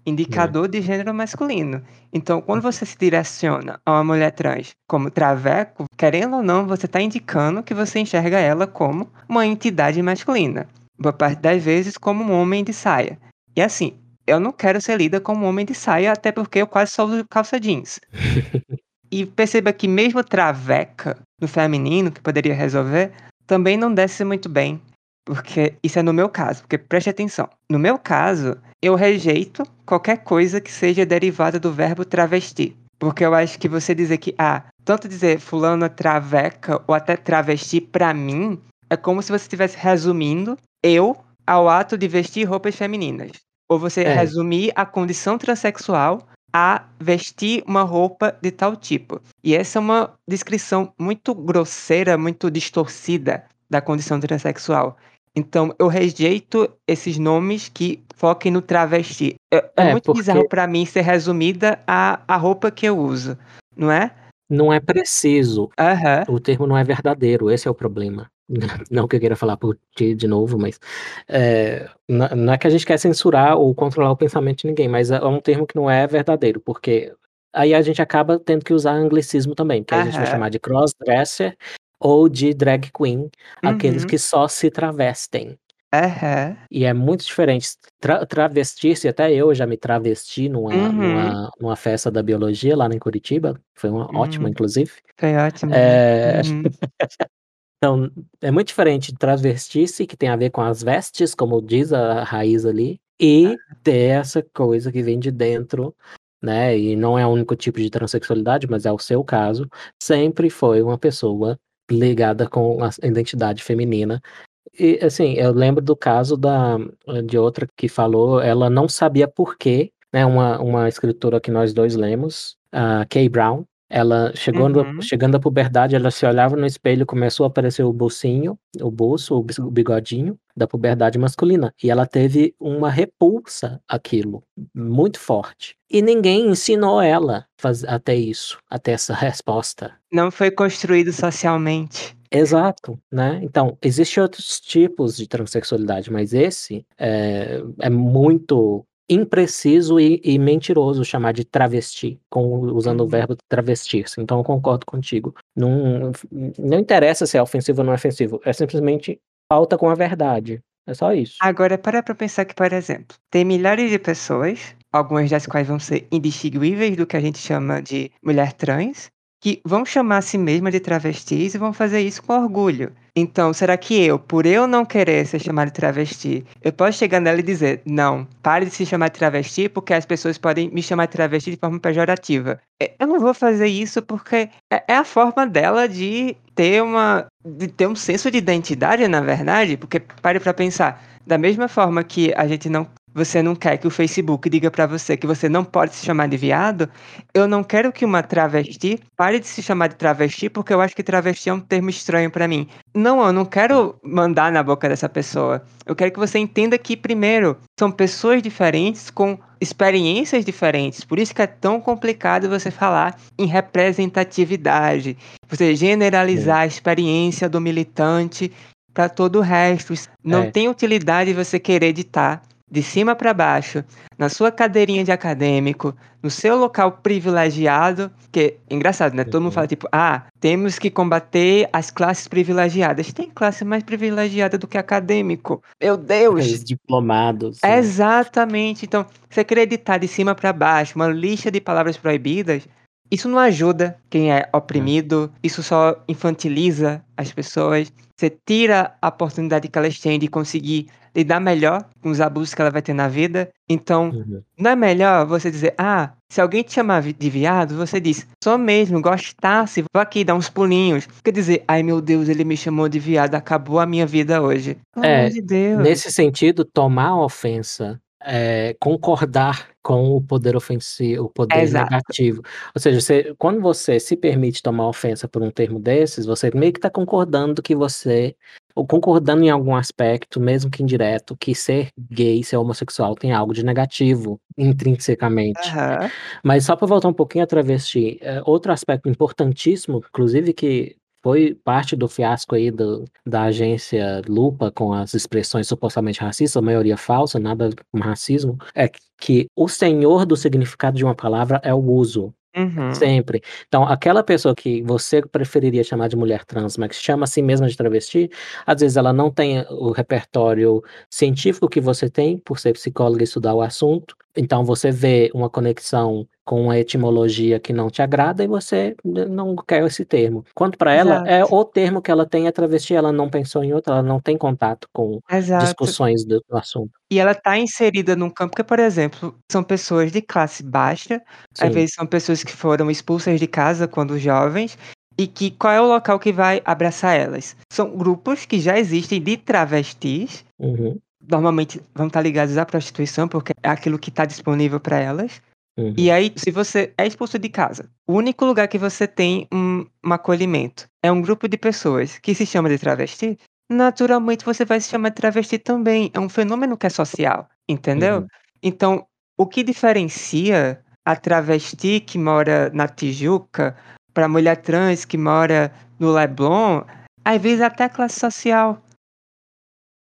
Indicador de gênero masculino. Então, quando você se direciona a uma mulher trans como traveco, querendo ou não, você está indicando que você enxerga ela como uma entidade masculina. Boa parte das vezes como um homem de saia. E assim, eu não quero ser lida como um homem de saia, até porque eu quase só uso calça jeans. E perceba que mesmo traveca no feminino, que poderia resolver, também não desce muito bem. Porque isso é no meu caso, porque preste atenção. No meu caso, eu rejeito qualquer coisa que seja derivada do verbo travesti. Porque eu acho que você dizer que, ah, tanto dizer fulano traveca ou até travesti, pra mim, é como se você estivesse resumindo eu ao ato de vestir roupas femininas. Ou você É. resumir a condição transexual a vestir uma roupa de tal tipo. E essa é uma descrição muito grosseira, muito distorcida da condição transexual. Então, eu rejeito esses nomes que foquem no travesti. É, é, é muito porque... bizarro para mim ser resumida a, a roupa que eu uso, não é? Não é preciso. Uhum. O termo não é verdadeiro, esse é o problema. Não que eu queira falar por ti de novo, mas é, não é que a gente quer censurar ou controlar o pensamento de ninguém, mas é um termo que não é verdadeiro, porque aí a gente acaba tendo que usar anglicismo também, que uhum. a gente vai chamar de crossdresser ou de drag queen, uhum. aqueles que só se travestem. Uhum. E é muito diferente. Tra Travestir-se, até eu já me travesti numa, uhum. numa, numa, festa da biologia lá em Curitiba. Foi uma uhum. ótima, inclusive. Foi ótimo. É... Então, é muito diferente travestir-se, que tem a ver com as vestes, como diz a raiz ali, e ter essa coisa que vem de dentro né? E não é o único tipo de transexualidade, mas é o seu caso, sempre foi uma pessoa ligada com a identidade feminina. E assim, eu lembro do caso da de outra que falou, ela não sabia por quê, né? Uma, uma escritora que nós dois lemos, a Kay Brown, ela chegando, uhum. chegando à puberdade, ela se olhava no espelho, começou a aparecer o bolsinho, o bolso, o bigodinho da puberdade masculina. E ela teve uma repulsa àquilo, muito forte. E ninguém ensinou ela a ter isso, a ter essa resposta. Não foi construído socialmente. Exato, né? Então, existem outros tipos de transexualidade, mas esse é, é muito impreciso e, e, mentiroso chamar de travesti, com, usando uhum. o verbo travestir-se. Então eu concordo contigo. Não, não interessa se é ofensivo ou não é ofensivo, é simplesmente falta com a verdade. É só isso. Agora, para pra pensar que, por exemplo, tem milhares de pessoas, algumas das quais vão ser indistinguíveis do que a gente chama de mulher trans, que vão chamar a si mesma de travestis e vão fazer isso com orgulho. Então, será que eu, por eu não querer ser chamada de travesti, eu posso chegar nela e dizer, não, pare de se chamar de travesti porque as pessoas podem me chamar de travesti de forma pejorativa. Eu não vou fazer isso porque é, é a forma dela de ter uma de ter um senso de identidade, na verdade, porque pare para pensar, da mesma forma que a gente não você não quer que o Facebook diga para você que você não pode se chamar de viado, eu não quero que uma travesti pare de se chamar de travesti porque eu acho que travesti é um termo estranho para mim. Não, eu não quero mandar na boca dessa pessoa. Eu quero que você entenda que primeiro são pessoas diferentes com experiências diferentes. Por isso que é tão complicado você falar em representatividade, você generalizar a experiência do militante para todo o resto. Não é. tem utilidade você querer editar de cima para baixo, na sua cadeirinha de acadêmico, no seu local privilegiado, que engraçado, né? Todo mundo fala tipo, ah, temos que combater as classes privilegiadas. Tem classe mais privilegiada do que acadêmico. Meu Deus! Os diplomados. Né? Exatamente. Então, você acreditar de cima para baixo, uma lista de palavras proibidas, isso não ajuda quem é oprimido, isso só infantiliza as pessoas. Você tira a oportunidade que elas têm de conseguir lidar melhor com os abusos que ela vai ter na vida. Então, uhum. não é melhor você dizer, ah, se alguém te chamar de viado, você diz, só mesmo, gostasse, vou aqui dar uns pulinhos. Quer dizer, ai meu Deus, ele me chamou de viado, acabou a minha vida hoje. Pelo é, de Deus. Nesse sentido, tomar ofensa é, concordar com o poder ofensivo, o poder Exato. negativo. Ou seja, você, quando você se permite tomar ofensa por um termo desses, você meio que está concordando que você, ou concordando em algum aspecto, mesmo que indireto, que ser gay, ser homossexual tem algo de negativo intrinsecamente. Uhum. Mas só para voltar um pouquinho a travesti, é, outro aspecto importantíssimo, inclusive que foi parte do fiasco aí do, da agência Lupa com as expressões supostamente racistas, a maioria falsa, nada com racismo, é que o senhor do significado de uma palavra é o uso. Uhum. Sempre. Então, aquela pessoa que você preferiria chamar de mulher trans, mas que chama a si mesma de travesti, às vezes ela não tem o repertório científico que você tem, por ser psicóloga e estudar o assunto. Então, você vê uma conexão com uma etimologia que não te agrada e você não quer esse termo. Quanto para ela, é o termo que ela tem é travesti, ela não pensou em outro, ela não tem contato com Exato. discussões do, do, assunto. E ela está inserida num campo que, por exemplo, são pessoas de classe baixa, Sim. às vezes são pessoas que foram expulsas de casa quando jovens, e que qual é o local que vai abraçar elas? São grupos que já existem de travestis, uhum. Normalmente vão estar ligados à prostituição, porque é aquilo que está disponível para elas, Uhum. E aí, se você é expulso de casa, o único lugar que você tem um, um acolhimento é um grupo de pessoas que se chama de travesti, naturalmente você vai se chamar de travesti também. É um fenômeno que é social, entendeu? Uhum. Então, o que diferencia a travesti que mora na Tijuca para a mulher trans que mora no Leblon, às vezes até a classe social.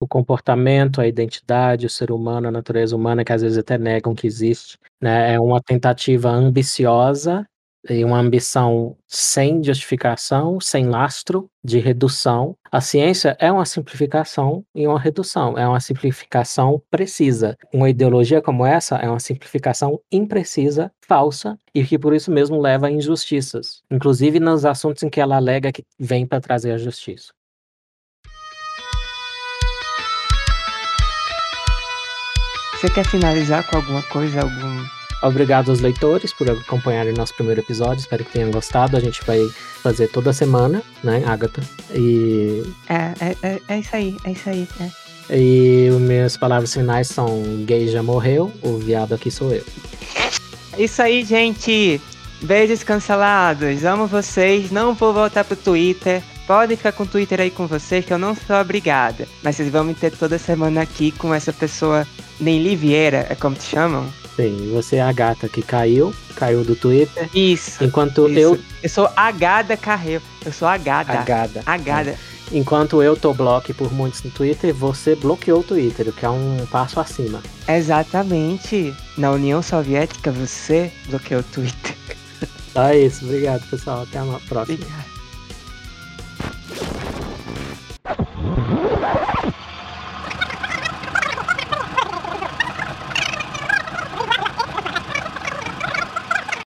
O comportamento, a identidade, o ser humano, a natureza humana, que às vezes até negam que existe, né? É uma tentativa ambiciosa e uma ambição sem justificação, sem lastro, de redução. A ciência é uma simplificação e uma redução, é uma simplificação precisa. Uma ideologia como essa é uma simplificação imprecisa, falsa, e que por isso mesmo leva a injustiças, inclusive nos assuntos em que ela alega que vem para trazer a justiça. Você quer finalizar com alguma coisa, algum Obrigado aos leitores por acompanharem nosso primeiro episódio. Espero que tenham gostado. A gente vai fazer toda semana, né, Agatha? E. É, é, é, é isso aí, é isso aí. É. E minhas palavras finais são: gay já morreu, o viado aqui sou eu. Isso aí, gente. Beijos cancelados. Amo vocês. Não vou voltar pro Twitter. Podem ficar com o Twitter aí com vocês, que eu não sou obrigada. Mas vocês vão me ter toda semana aqui com essa pessoa, nem Livieira, é como te chamam? Sim, você é a gata que caiu, caiu do Twitter. Isso. Enquanto isso. eu. Eu sou a Gada Carreiro. Eu sou a Gada. A Gada. A Gada. É. Enquanto eu tô bloque por muitos no Twitter, você bloqueou o Twitter, o que é um passo acima. Exatamente. Na União Soviética, você bloqueou o Twitter. Então é isso. Obrigado, pessoal. Até a próxima. Obrigado.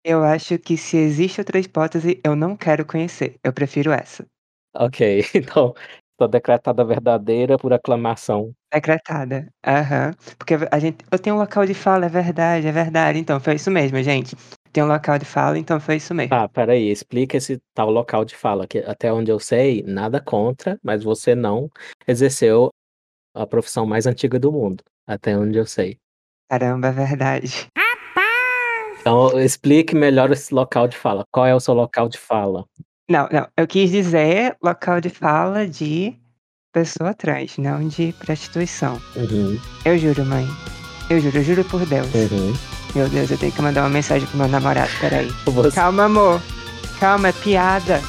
Eu acho que se existe outra hipótese, eu não quero conhecer. Eu prefiro essa. Ok, então está decretada verdadeira por aclamação. Decretada. Aham. Porque a gente. Eu tenho um local de fala, é verdade, é verdade. Então, foi isso mesmo, gente. Tem um local de fala, então foi isso mesmo. Tá, peraí, explica esse tal local de fala, que até onde eu sei, nada contra, mas você não exerceu a profissão mais antiga do mundo, até onde eu sei. Caramba, é verdade. Então, explique melhor esse local de fala. Qual é o seu local de fala? Não, não. Eu quis dizer local de fala de pessoa trans, não de prostituição. Uhum, Eu juro, mãe. Eu juro, eu juro por Deus. uhum. Meu Deus, eu tenho que mandar uma mensagem pro meu namorado, peraí. Você- Calma, amor. Calma, é piada.